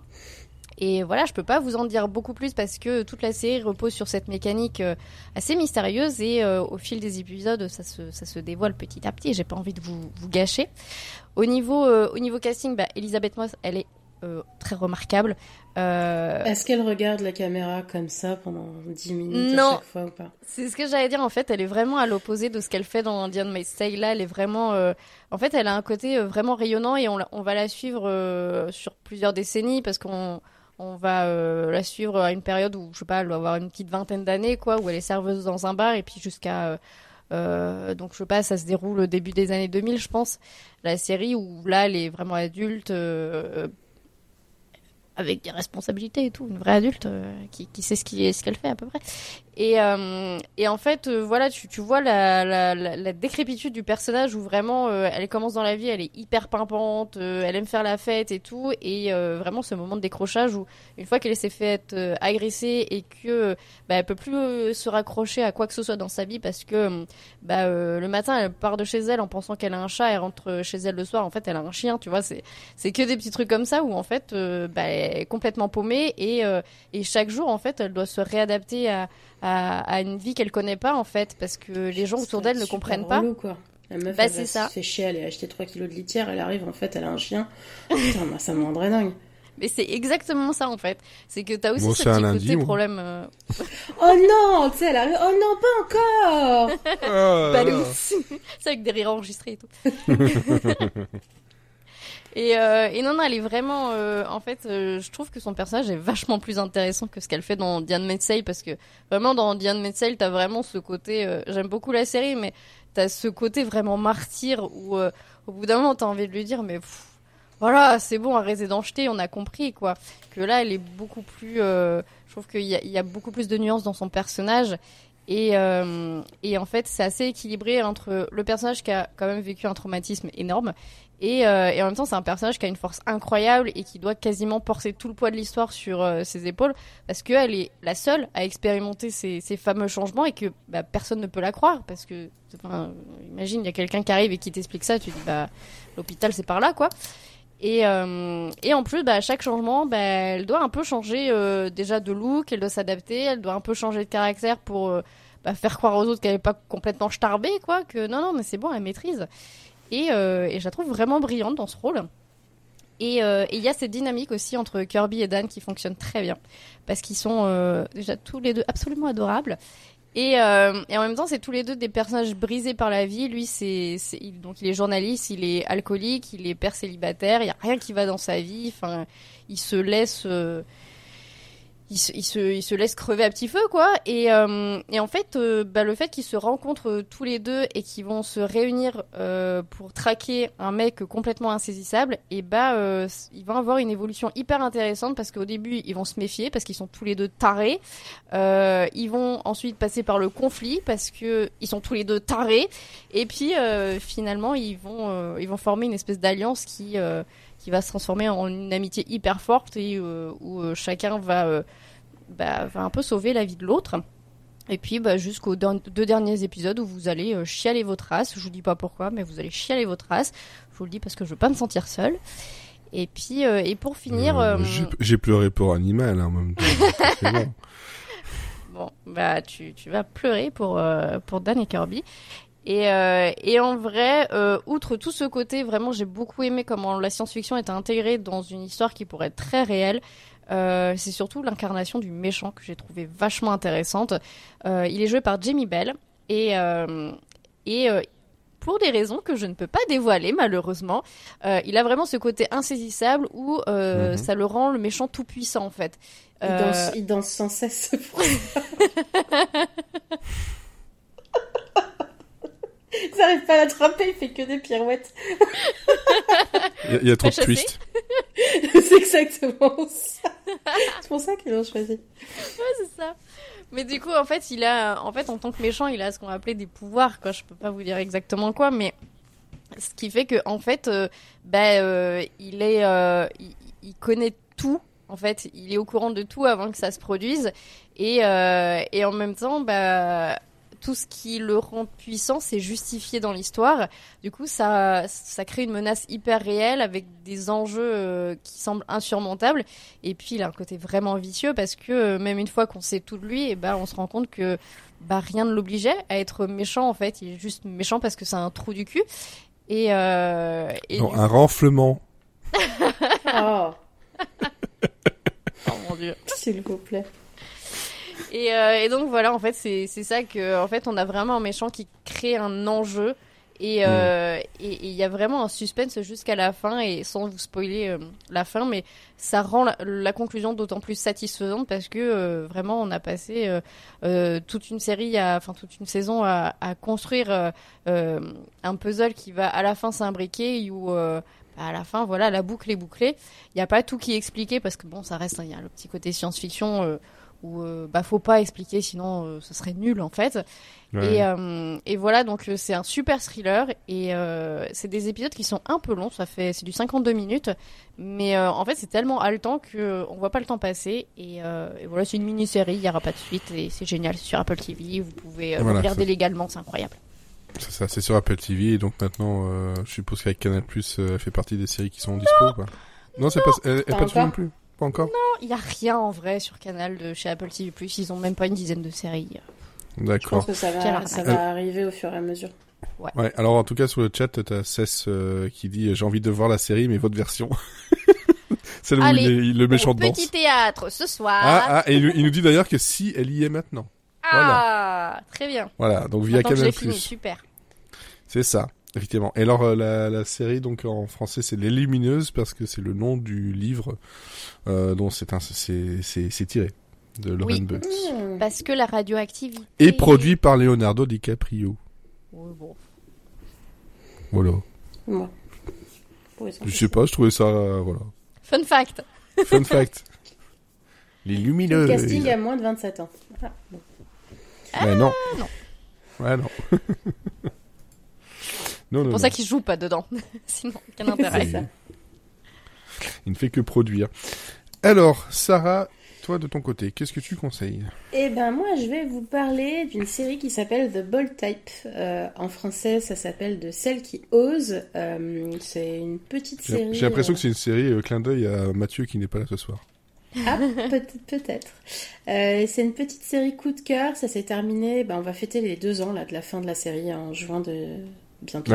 Et voilà, je peux pas vous en dire beaucoup plus parce que toute la série repose sur cette mécanique euh, assez mystérieuse et euh, au fil des épisodes, ça se, ça se dévoile petit à petit. J'ai pas envie de vous, vous gâcher. Au niveau, euh, au niveau casting, bah, Elisabeth Moss, elle est très remarquable. Est-ce qu'elle regarde la caméra comme ça pendant 10 minutes à chaque fois ou pas? C'est ce que j'allais dire en fait. Elle est vraiment à l'opposé de ce qu'elle fait dans Indian Maid's Tale. Là, elle est vraiment. En fait, elle a un côté vraiment rayonnant et on, on va la suivre sur plusieurs décennies parce qu'on on va euh, la suivre à une période où, je sais pas, elle doit avoir une petite vingtaine d'années, quoi, où elle est serveuse dans un bar, et puis jusqu'à... Euh, euh, donc je sais pas, ça se déroule au début des années 2000, je pense, la série où là elle est vraiment adulte, avec des responsabilités et tout, une vraie adulte qui, sait ce qu'elle ce qu'elle fait à peu près. Et, euh, et en fait, euh, voilà, tu, tu vois la, la, la, décrépitude du personnage où vraiment, euh, elle commence dans la vie, elle est hyper pimpante, elle aime faire la fête et tout, et vraiment ce moment de décrochage où une fois qu'elle s'est fait agresser et que bah, elle peut plus se raccrocher à quoi que ce soit dans sa vie parce que bah, le matin elle part de chez elle en pensant qu'elle a un chat, elle rentre chez elle le soir, en fait elle a un chien, tu vois, c'est c'est que des petits trucs comme ça où en fait bah, elle est complètement paumée et et chaque jour en fait elle doit se réadapter à à, une vie qu'elle connaît pas en fait, parce que les gens autour d'elle ne comprennent pas. quoi. La meuf, bah, elle ça. se fait chier, elle a acheté 3 kilos de litière, elle arrive, en fait, elle a un chien. Putain, bah, ça me rendrait dingue. Mais c'est exactement ça en fait. C'est que t'as aussi ce petit côté problème. Euh. oh non, tu sais, elle arrive. Oh non, pas encore. oh c'est avec des rires enregistrés et tout. Et, euh, et, non, non, elle est vraiment. Euh, en fait, euh, je trouve que son personnage est vachement plus intéressant que ce qu'elle fait dans Diane Metzey parce que vraiment dans Diane Metzey, t'as vraiment ce côté. Euh, j'aime beaucoup la série, mais t'as ce côté vraiment martyr où au bout d'un moment t'as envie de lui dire, mais voilà, c'est bon, arrêtez d'en jeter, on a compris quoi. Que là, elle est beaucoup plus. je trouve qu'il y, y, a beaucoup plus de nuances dans son personnage Et, et en fait, c'est assez équilibré entre le personnage qui a quand même vécu un traumatisme énorme et, euh, et, en même temps, c'est un personnage qui a une force incroyable et qui doit quasiment porter tout le poids de l'histoire sur euh, ses épaules parce qu'elle est la seule à expérimenter ces, fameux changements et que bah, personne ne peut la croire parce que, enfin, imagine, il y a quelqu'un qui arrive et qui t'explique ça, tu dis bah l'hôpital c'est par là quoi. Et, euh, et en plus, bah, à chaque changement, bah, elle doit un peu changer euh, déjà de look, elle doit s'adapter, elle doit un peu changer de caractère pour euh, bah, faire croire aux autres qu'elle n'est pas complètement starbée, quoi. Que non, non, mais c'est bon, elle maîtrise. Et, euh, et, je la trouve vraiment brillante dans ce rôle. Et euh, il y a cette dynamique aussi entre Kirby et Dan qui fonctionne très bien. Parce qu'ils sont euh, déjà tous les deux absolument adorables. Et, en même temps, c'est tous les deux des personnages brisés par la vie. Lui, c'est donc il est journaliste, il est alcoolique, il est père célibataire. Il y a rien qui va dans sa vie. Enfin, il se laisse il se, il, se, il se laisse crever à petit feu, quoi. Et, euh, et en fait, euh, bah, le fait qu'ils se rencontrent euh, tous les deux et qu'ils vont se réunir euh, pour traquer un mec complètement insaisissable, et bah, euh, ils vont avoir une évolution hyper intéressante parce qu'au début, ils vont se méfier parce qu'ils sont tous les deux tarés. Ils vont ensuite passer par le conflit parce que ils sont tous les deux tarés. Et puis, finalement, ils vont, ils vont former une espèce d'alliance qui qui va se transformer en une amitié hyper forte et euh, où euh, chacun va, euh, bah, va un peu sauver la vie de l'autre. Et puis bah, jusqu'aux deux derniers épisodes où vous allez chialer votre race. Je vous dis pas pourquoi, mais vous allez chialer votre race. Je vous le dis parce que je veux pas me sentir seule. Et puis et pour finir, euh, j'ai pleuré pour Animal hein, en même temps. bon. bon, bah tu, tu vas pleurer pour pour Dan et Kirby. Et, euh, et en vrai, euh, outre tout ce côté, vraiment, j'ai beaucoup aimé comment la science-fiction est intégrée dans une histoire qui pourrait être très réelle. Euh, c'est surtout l'incarnation du méchant que j'ai trouvé vachement intéressante. Euh, il est joué par Jamie Bell et euh, et euh, pour des raisons que je ne peux pas dévoiler malheureusement, il a vraiment ce côté insaisissable où mm -hmm. ça le rend le méchant tout puissant en fait. Il danse, il danse sans cesse. Ils n'arrivent pas à l'attraper, il fait que des pirouettes. Il y, a, y a trop de twists. c'est exactement ça. C'est pour ça qu'ils l'ont choisi. Ouais, c'est ça. Mais du coup, en fait, il a, en fait, en tant que méchant, il a ce qu'on appelait des pouvoirs, quoi. Je peux pas vous dire exactement quoi, mais ce qui fait que, en fait, euh, bah, euh, il est, euh, il, il, connaît tout. En fait, il est au courant de tout avant que ça se produise, et, euh, et en même temps, bah tout ce qui le rend puissant, c'est justifié dans l'histoire. Du coup, ça, ça crée une menace hyper réelle avec des enjeux euh, qui semblent insurmontables. Et puis, il a un côté vraiment vicieux parce que euh, même une fois qu'on sait tout de lui, et eh ben, on se rend compte que bah, rien ne l'obligeait à être méchant. En fait, il est juste méchant parce que c'est un trou du cul. Et, euh, et non, un renflement. oh. oh mon dieu. S'il vous plaît. Et, euh, et, donc voilà, en fait, c'est ça que, en fait, on a vraiment un méchant qui crée un enjeu et euh, mm. il y a vraiment un suspense jusqu'à la fin et sans vous spoiler euh, la fin, mais ça rend la, la conclusion d'autant plus satisfaisante parce que euh, vraiment on a passé euh, toute une série, enfin toute une saison à, à construire un puzzle qui va à la fin s'imbriquer où à la fin, voilà, la boucle est bouclée. Il n'y a pas tout qui est expliqué parce que bon, ça reste, il y a le petit côté science-fiction euh, où euh, bah faut pas expliquer sinon euh, ce serait nul en fait. Ouais. Et, euh, et voilà donc c'est un super thriller et c'est des épisodes qui sont un peu longs, ça fait c'est du 52 minutes, mais en fait c'est tellement haletant que on voit pas le temps passer et, et voilà c'est une mini-série, il y aura pas de suite et c'est génial, c'est sur Apple TV, vous pouvez voilà, regarder légalement, c'est incroyable. C'est ça, c'est sur Apple TV et donc maintenant je suppose qu'avec Canal Plus fait partie des séries qui sont dispo quoi. Non, non c'est pas elle, elle pas, pas non plus. Pas encore? Non, il y a rien en vrai sur Canal de chez Apple TV+. Ils ont même pas une dizaine de séries. D'accord. Je pense que ça va, ça va arriver au fur et à mesure. Ouais. ouais. alors en tout cas sur le chat, t'as Cess euh, qui dit j'ai envie de voir la série mais votre version. Celle Allez, où il est, le méchant de danse. Petit théâtre ce soir. Ah, ah et il, il nous dit d'ailleurs que si elle y est maintenant. Ah, voilà. très bien. Voilà, donc via Canal+. Super. C'est ça. Effectivement. Et alors la, la série donc en français c'est Les Lumineuses parce que c'est le nom du livre euh, dont c'est tiré de Lauren oui. Bucks. Mmh. Parce que la radioactivité. Et produit par Leonardo DiCaprio. Oui, bon. Voilà. Ouais. Je sais pas, je trouvais ça euh, voilà. Fun fact. Fun fact. Les Lumineuses. Le casting à moins de 27 ans. Ah, bon. Ah, non. non. Ouais, non. non, C'est pour ça qu'il joue pas dedans. Sinon, quel intérêt. ça. Il ne fait que produire. Alors, Sarah, toi de ton côté, qu'est-ce que tu conseilles? Eh ben moi, je vais vous parler d'une série qui s'appelle The Bold Type. Euh, en français, ça s'appelle De celle qui ose. Euh, c'est une petite série. J'ai l'impression que c'est une série euh, clin d'œil à Mathieu qui n'est pas là ce soir. Ah, peut-être. c'est une petite série coup de cœur. Ça s'est terminé. Ben, on va fêter les deux ans là, de la fin de la série en juin de, bientôt.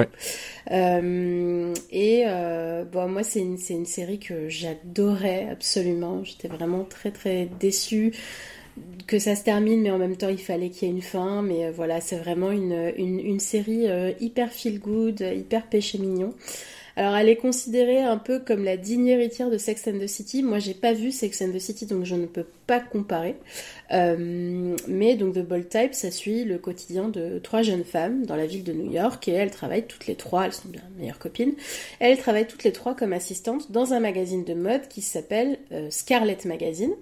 Euh, et euh, bon, moi, c'est une, une série que j'adorais absolument. J'étais vraiment très très déçue que ça se termine, mais en même temps, il fallait qu'il y ait une fin. Mais euh, voilà, c'est vraiment une, une, une série hyper feel good, hyper péché mignon. Alors, elle est considérée un peu comme la digne héritière de Sex and the City. Moi, j'ai pas vu Sex and the City, donc je ne peux pas comparer. Euh, mais donc The Bold Type, ça suit le quotidien de trois jeunes femmes dans la ville de New York et elles travaillent toutes les trois, elles sont bien meilleures copines. Elles travaillent toutes les trois comme assistantes dans un magazine de mode qui s'appelle euh, Scarlet Magazine.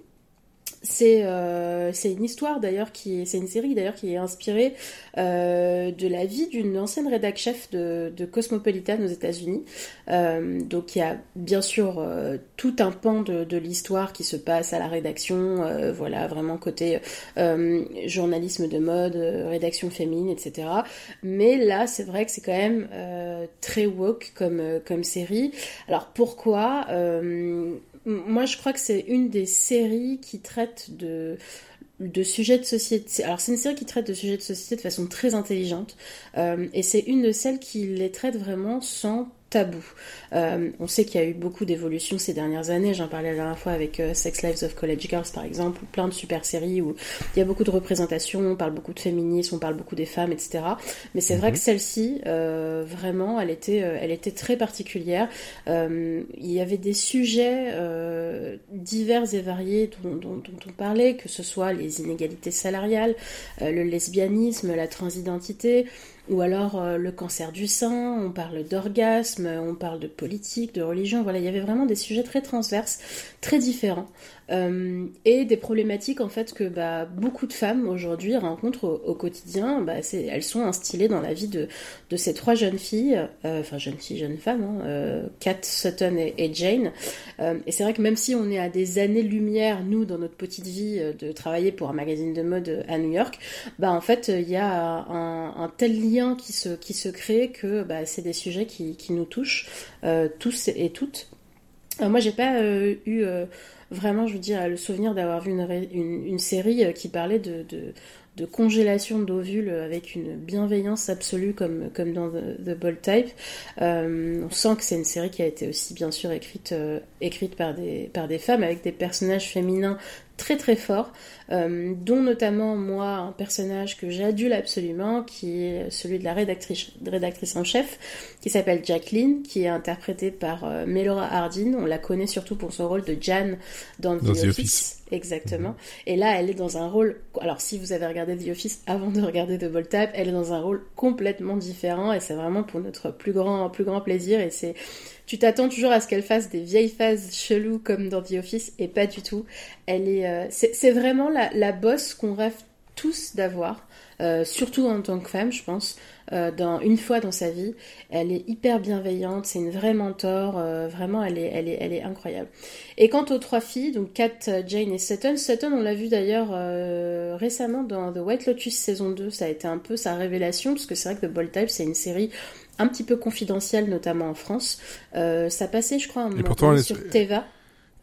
Euh, c'est une histoire d'ailleurs qui c'est une série d'ailleurs qui est inspirée euh, de la vie d'une ancienne rédac chef de, de Cosmopolitan aux États-Unis. Euh, donc il y a bien sûr tout un pan de, de l'histoire qui se passe à la rédaction, voilà vraiment côté journalisme de mode, rédaction féminine, etc. Mais là c'est vrai que c'est quand même très woke comme comme série. Alors pourquoi moi, je crois que c'est une des séries qui traite de sujets de société. Alors c'est une série qui traite de sujets de société de façon très intelligente euh, et c'est une de celles qui les traite vraiment sans tabou. Euh, on sait qu'il y a eu beaucoup d'évolutions ces dernières années. J'en parlais la dernière fois avec euh, Sex Lives of College Girls, par exemple, ou plein de super séries où il y a beaucoup de représentation, on parle beaucoup de féminisme, on parle beaucoup des femmes, etc. Mais c'est vrai mhm. que celle-ci, euh, vraiment, elle était, elle était très particulière. il y avait des sujets divers et variés dont, dont, on parlait, que ce soit les inégalités salariales, le lesbianisme, la transidentité, ou alors euh, le cancer du sein, on parle d'orgasme, on parle de politique, de religion, voilà, il y avait vraiment des sujets très transverses, très différents. Euh, et des problématiques en fait que bah, beaucoup de femmes aujourd'hui rencontrent au, quotidien. Bah, elles sont instillées dans la vie de, de ces trois jeunes filles, euh, enfin jeunes filles, jeunes femmes, hein, euh, Kat, Sutton et, Jane. et c'est vrai que même si on est à des années-lumière, nous, dans notre petite vie, de travailler pour un magazine de mode à New York, bah en fait il y a un, tel lien qui se, qui se crée que bah, c'est des sujets qui, qui nous touchent tous et toutes. moi j'ai pas eu vraiment, je veux dire, le souvenir d'avoir vu une, série euh, qui parlait de, congélation d'ovules avec une bienveillance absolue comme, dans The, Bold Type. Euh, on sent que c'est une série qui a été aussi bien sûr écrite, euh, par, des, femmes avec des personnages féminins très très fort, euh, dont notamment moi un personnage que j'adule absolument, qui est celui de la rédactrice, rédactrice en chef, qui s'appelle Jacqueline, qui est interprétée par euh, Melora Hardin. On la connaît surtout pour son rôle de Jan dans, The, Office. Exactement. Et là, elle est dans un rôle. Alors, si vous avez regardé The Office avant de regarder The Voltap, elle est dans un rôle complètement différent et c'est vraiment pour notre plus grand, plus grand plaisir. Et c'est tu t'attends toujours à ce qu'elle fasse des vieilles phases cheloues comme dans The Office et pas du tout. Elle est, euh, c'est vraiment la, la bosse qu'on rêve tous d'avoir, euh, surtout en tant que femme, je pense. Euh, dans, une fois dans sa vie, elle est hyper bienveillante, c'est une vraie mentor, vraiment, elle est, elle est, elle est incroyable. Et quant aux trois filles, donc Kat, Jane et Sutton, Sutton, on l'a vu d'ailleurs récemment dans The White Lotus saison 2, ça a été un peu sa révélation, parce que c'est vrai que The Bold Type, c'est une série un petit peu confidentielle, notamment en France. Euh, ça passait, je crois, un moment sur Teva.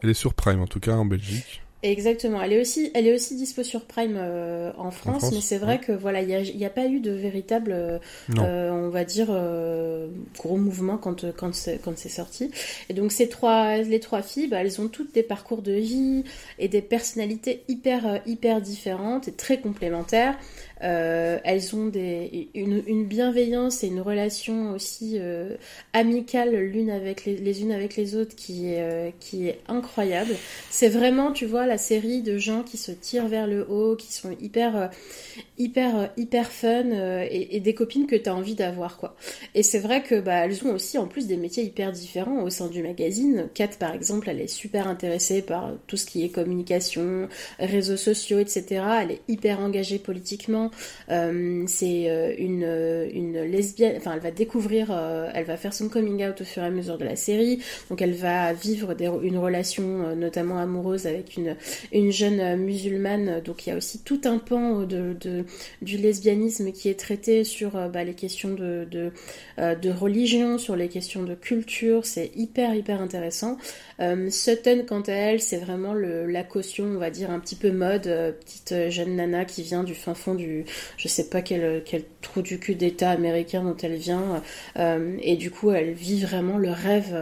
Elle est sur Prime, en tout cas, en Belgique. Exactement. Elle est aussi, elle est aussi dispo sur Prime euh, en, France, mais c'est vrai que voilà, il n'y a, a, pas eu de véritable, euh, on va dire, gros mouvement quand quand c'est quand c'est sorti. Et donc ces trois, les trois filles, bah, elles ont toutes des parcours de vie et des personnalités hyper hyper différentes et très complémentaires. Euh, elles ont des, une, une, bienveillance et une relation aussi euh, amicale l'une avec les, les, unes avec les autres qui est, euh, qui est incroyable. C'est vraiment, tu vois, la série de gens qui se tirent vers le haut, qui sont hyper, euh, hyper, hyper fun et, et, des copines que tu as envie d'avoir, quoi. Et c'est vrai que bah, elles ont aussi en plus des métiers hyper différents au sein du magazine. Kat, par exemple, elle est super intéressée par tout ce qui est communication, réseaux sociaux, etc. Elle est hyper engagée politiquement. C'est une, une lesbienne, enfin elle va découvrir, elle va faire son coming out au fur et à mesure de la série, donc elle va vivre une relation notamment amoureuse avec une, une jeune musulmane, donc il y a aussi tout un pan du lesbianisme qui est traité sur bah, les questions de religion, sur les questions de culture, c'est hyper hyper intéressant. Euh, Sutton, quant à elle, c'est vraiment la caution, on va dire, un petit peu mode, euh, petite euh, jeune nana qui vient du fin fond du, je sais pas quel, trou du cul d'État américain dont elle vient, et du coup, elle vit vraiment le rêve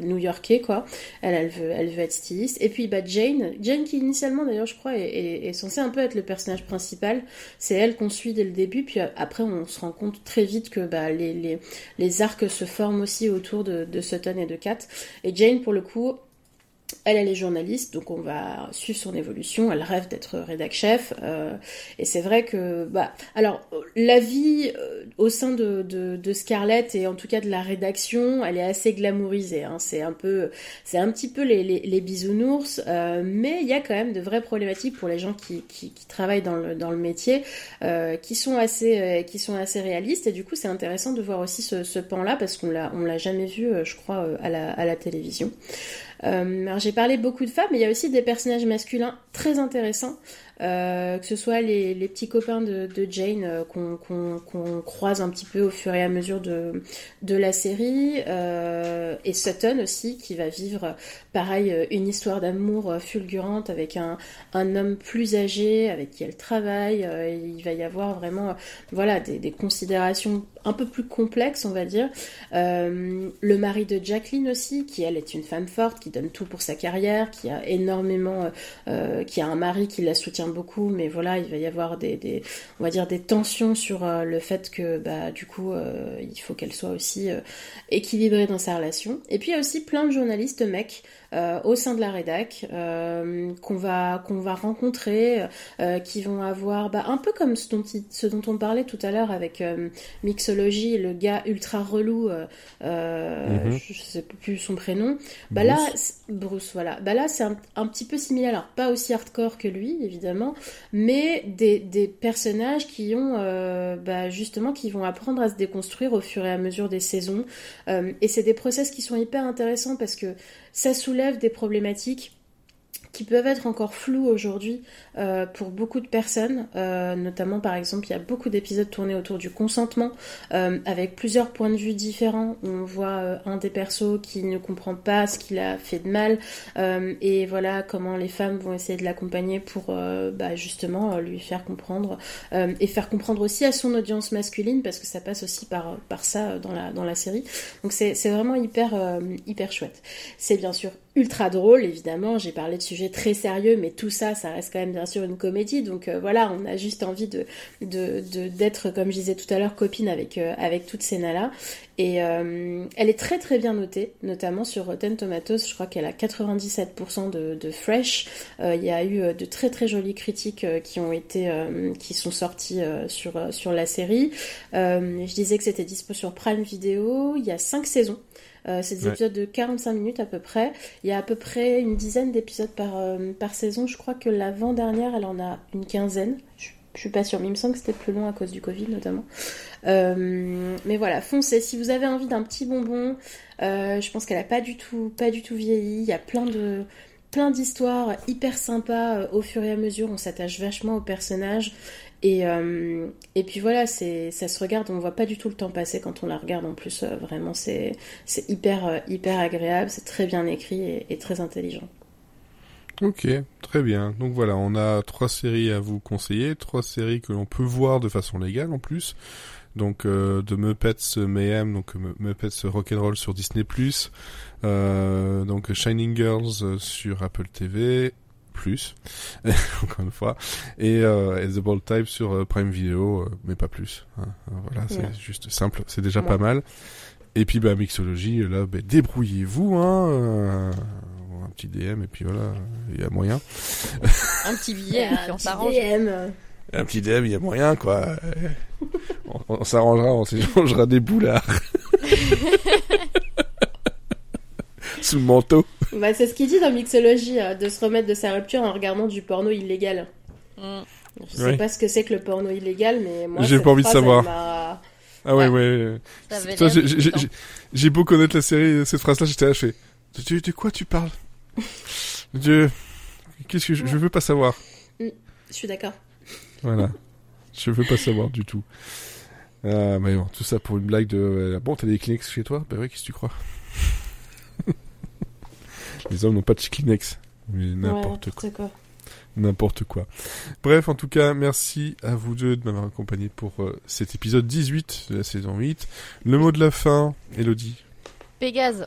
new-yorkais, quoi. Elle, veut, elle veut être styliste. Et puis, bah, Jane, Jane qui initialement, d'ailleurs, je crois, est, censée un peu être le personnage principal. C'est elle qu'on suit dès le début, puis après, on se rend compte très vite que bah, les, arcs se forment aussi autour de, de Sutton et de Kat. Et Jane, pour le coup, elle, elle est journaliste, donc on va suivre son évolution. Elle rêve d'être rédac chef, euh, et c'est vrai que, bah, alors la vie euh, au sein de, de, Scarlett et en tout cas de la rédaction, elle est assez glamourisée. Hein. C'est un peu, c'est un petit peu les, les, bisounours, euh, mais il y a quand même de vraies problématiques pour les gens qui, qui, travaillent dans le, dans le métier, qui sont assez, qui sont assez réalistes. Et du coup, c'est intéressant de voir aussi ce, ce pan-là parce qu'on l'a, on l'a jamais vu, je crois, à la, à la télévision. Euh, alors j'ai parlé beaucoup de femmes, mais il y a aussi des personnages masculins très intéressants. Euh, que ce soit les, petits copains de, Jane euh, qu'on croise un petit peu au fur et à mesure de, la série, euh, et Sutton aussi qui va vivre pareil une histoire d'amour fulgurante avec un, un, homme plus âgé avec qui elle travaille. il va y avoir vraiment voilà des, considérations un peu plus complexes on va dire. le mari de Jacqueline aussi qui elle est une femme forte qui donne tout pour sa carrière, qui a énormément, qui a un mari qui la soutient beaucoup, mais voilà, il va y avoir des, on va dire des tensions sur euh, le fait que bah du coup euh, il faut qu'elle soit aussi euh, équilibrée dans sa relation. Et puis il y a aussi plein de journalistes mecs euh, au sein de la rédac euh, qu'on va qu'on va rencontrer, euh, qui vont avoir bah, un peu comme ce dont, ce dont on parlait tout à l'heure avec Mixology, le gars ultra relou, mhm. je sais plus son prénom. Bah là, Bruce, voilà. Bah là, c'est un, un, petit peu similaire. Alors pas aussi hardcore que lui, évidemment, mais des, des personnages qui ont bah, justement qui vont apprendre à se déconstruire au fur et à mesure des saisons. et c'est des process qui sont hyper intéressants parce que ça soulève des problématiques qui peuvent être encore floues aujourd'hui euh, pour beaucoup de personnes, euh, notamment par exemple il y a beaucoup d'épisodes tournés autour du consentement euh, avec plusieurs points de vue différents. On voit un des persos qui ne comprend pas ce qu'il a fait de mal et voilà comment les femmes vont essayer de l'accompagner pour bah, justement lui faire comprendre et faire comprendre aussi à son audience masculine parce que ça passe aussi par, par ça dans la, dans la série. Donc c'est vraiment hyper, hyper chouette. C'est bien sûr ultra drôle, évidemment. J'ai parlé de sujets très sérieux, mais tout ça, ça reste quand même bien sûr une comédie. Donc euh, voilà, on a juste envie de d'être, comme je disais tout à l'heure, copine avec euh, avec toutes ces. Et euh, elle est très très bien notée, notamment sur Rotten Tomatoes. Je crois qu'elle a 97% de, de fresh. Il y a eu de très très jolies critiques qui ont été, qui sont sorties sur sur la série. je disais que c'était dispo sur Prime Video. Il y a cinq saisons. Euh, c'est des épisodes de 45 minutes à peu près. Il y a à peu près une dizaine d'épisodes par, euh, par saison. Je crois que l'avant-dernière, elle en a une quinzaine. Je, suis pas sûre, mais il me semble que c'était plus long à cause du Covid notamment. Euh, mais voilà, foncez. Si vous avez envie d'un petit bonbon, je pense qu'elle a pas du tout, pas du tout vieilli. Il y a plein de plein d'histoires hyper sympas au fur et à mesure. On s'attache vachement aux personnages. Et, euh, et puis voilà, ça se regarde, on voit pas du tout le temps passer quand on la regarde en plus. Euh, vraiment, c'est, c'est hyper, euh, hyper agréable, c'est très bien écrit et, très intelligent. Ok, très bien. Donc voilà, on a trois séries à vous conseiller, trois séries que l'on peut voir de façon légale en plus. Donc euh, de Muppets Mayhem, donc Muppets Rock'n'Roll sur Disney+, euh, donc Shining Girls sur Apple TV, plus, encore une fois, et, euh, The Bold Type sur euh, Prime Video, euh, mais pas plus. Hein. Voilà, c'est juste simple, c'est déjà pas mal. Et puis bah mixologie, là, bah, débrouillez-vous, hein. Euh, un petit DM et puis voilà, il y a moyen. un petit billet, et puis on s'arrange. Un petit DM, il y a moyen, quoi. on, on s'arrangera, on s'échangera des boulards. Sous le manteau. Bah, c'est ce qu'il dit dans Mixologie, euh, de se remettre de sa rupture en regardant du porno illégal. Mm. Je sais pas ce que c'est que le porno illégal, mais moi, j'ai pas envie de savoir. Ah ouais, ouais. ouais. J'ai beau connaître la série, cette phrase-là, j'étais haché. De, de quoi tu parles? Dieu, qu'est-ce que je, je veux pas savoir. Mm, je suis d'accord. Voilà. Je veux pas savoir du tout. Ah, mais bon, tout ça pour une blague de. Euh, bon, t'as des Kleenex chez toi? Bah ouais, qu'est-ce que tu crois? Les hommes n'ont pas de Kleenex. Mais n'importe quoi. N'importe quoi. Bref, en tout cas, merci à vous deux de m'avoir accompagné pour euh, cet épisode 18 de la saison 8. Le mot de la fin, Elodie. Pégase.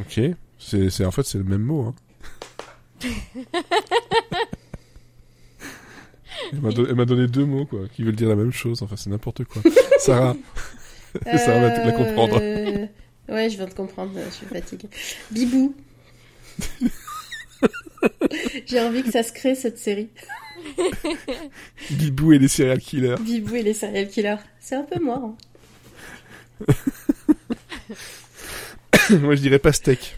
Ok. C'est, en fait, c'est le même mot. Hein. Elle m'a donné deux mots, quoi, qui veulent dire la même chose. Enfin, c'est n'importe quoi. Sarah. Sarah va la comprendre. Ouais, je viens de comprendre. Je suis fatiguée. Bibou. J'ai envie que ça se crée, cette série. Bibou et les serial killers. Bibou et les serial killers. C'est un peu moi. Moi, je dirais pastèque.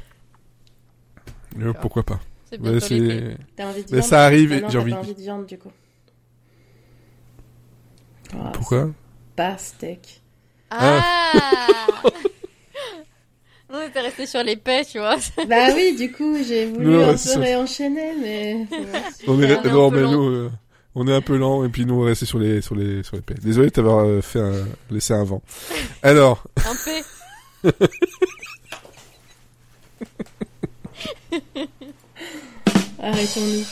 pourquoi pas. C'est bien T'as envie de viande Ça arrive, et j'ai envie... Pas envie de viande, du coup. Ah, Pourquoi Pas steak. Ah, On était resté sur les paix, tu vois. bah oui, du coup, j'ai voulu un peu réenchaîner, mais... on est, non, mais nous, euh, on est un peu lent, et puis nous, on est resté sur les, sur les, sur les paix. Désolé de t'avoir euh, fait un, laissé un vent. Alors... Un paix Arrêtons-nous.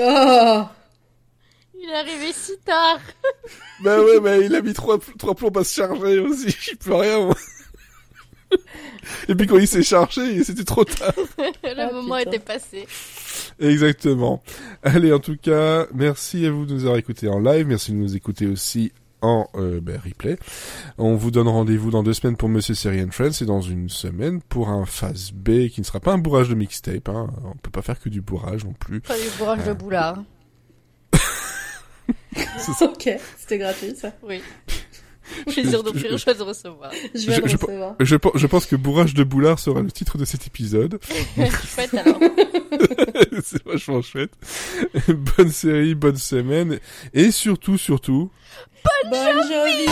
Oh il est arrivé si tard. bah ouais, bah il a mis trois, trois plombs à se charger aussi. J'y peux rien, moi. Et puis quand il s'est chargé, c'était trop tard. Le ah, moment était passé. Exactement. Allez, en tout cas, merci à vous de nous avoir écoutés en live. Merci de nous écouter aussi en euh, bah, replay. On vous donne rendez-vous dans deux semaines pour Monsieur Series and Friends et dans une semaine pour un phase B qui ne sera pas un bourrage de mixtape. Hein. On peut pas faire que du bourrage non plus. Pas du bourrage de euh. boulard. ok, c'était gratuit ça. Oui. Plaisir d'offrir, choix de recevoir. Je vais je, recevoir. Je, je, pense que Bourrage de Boulard sera le titre de cet épisode. chouette alors. C'est vachement chouette. Bonne série, bonne semaine. Et surtout, surtout... Bonne, bonne journée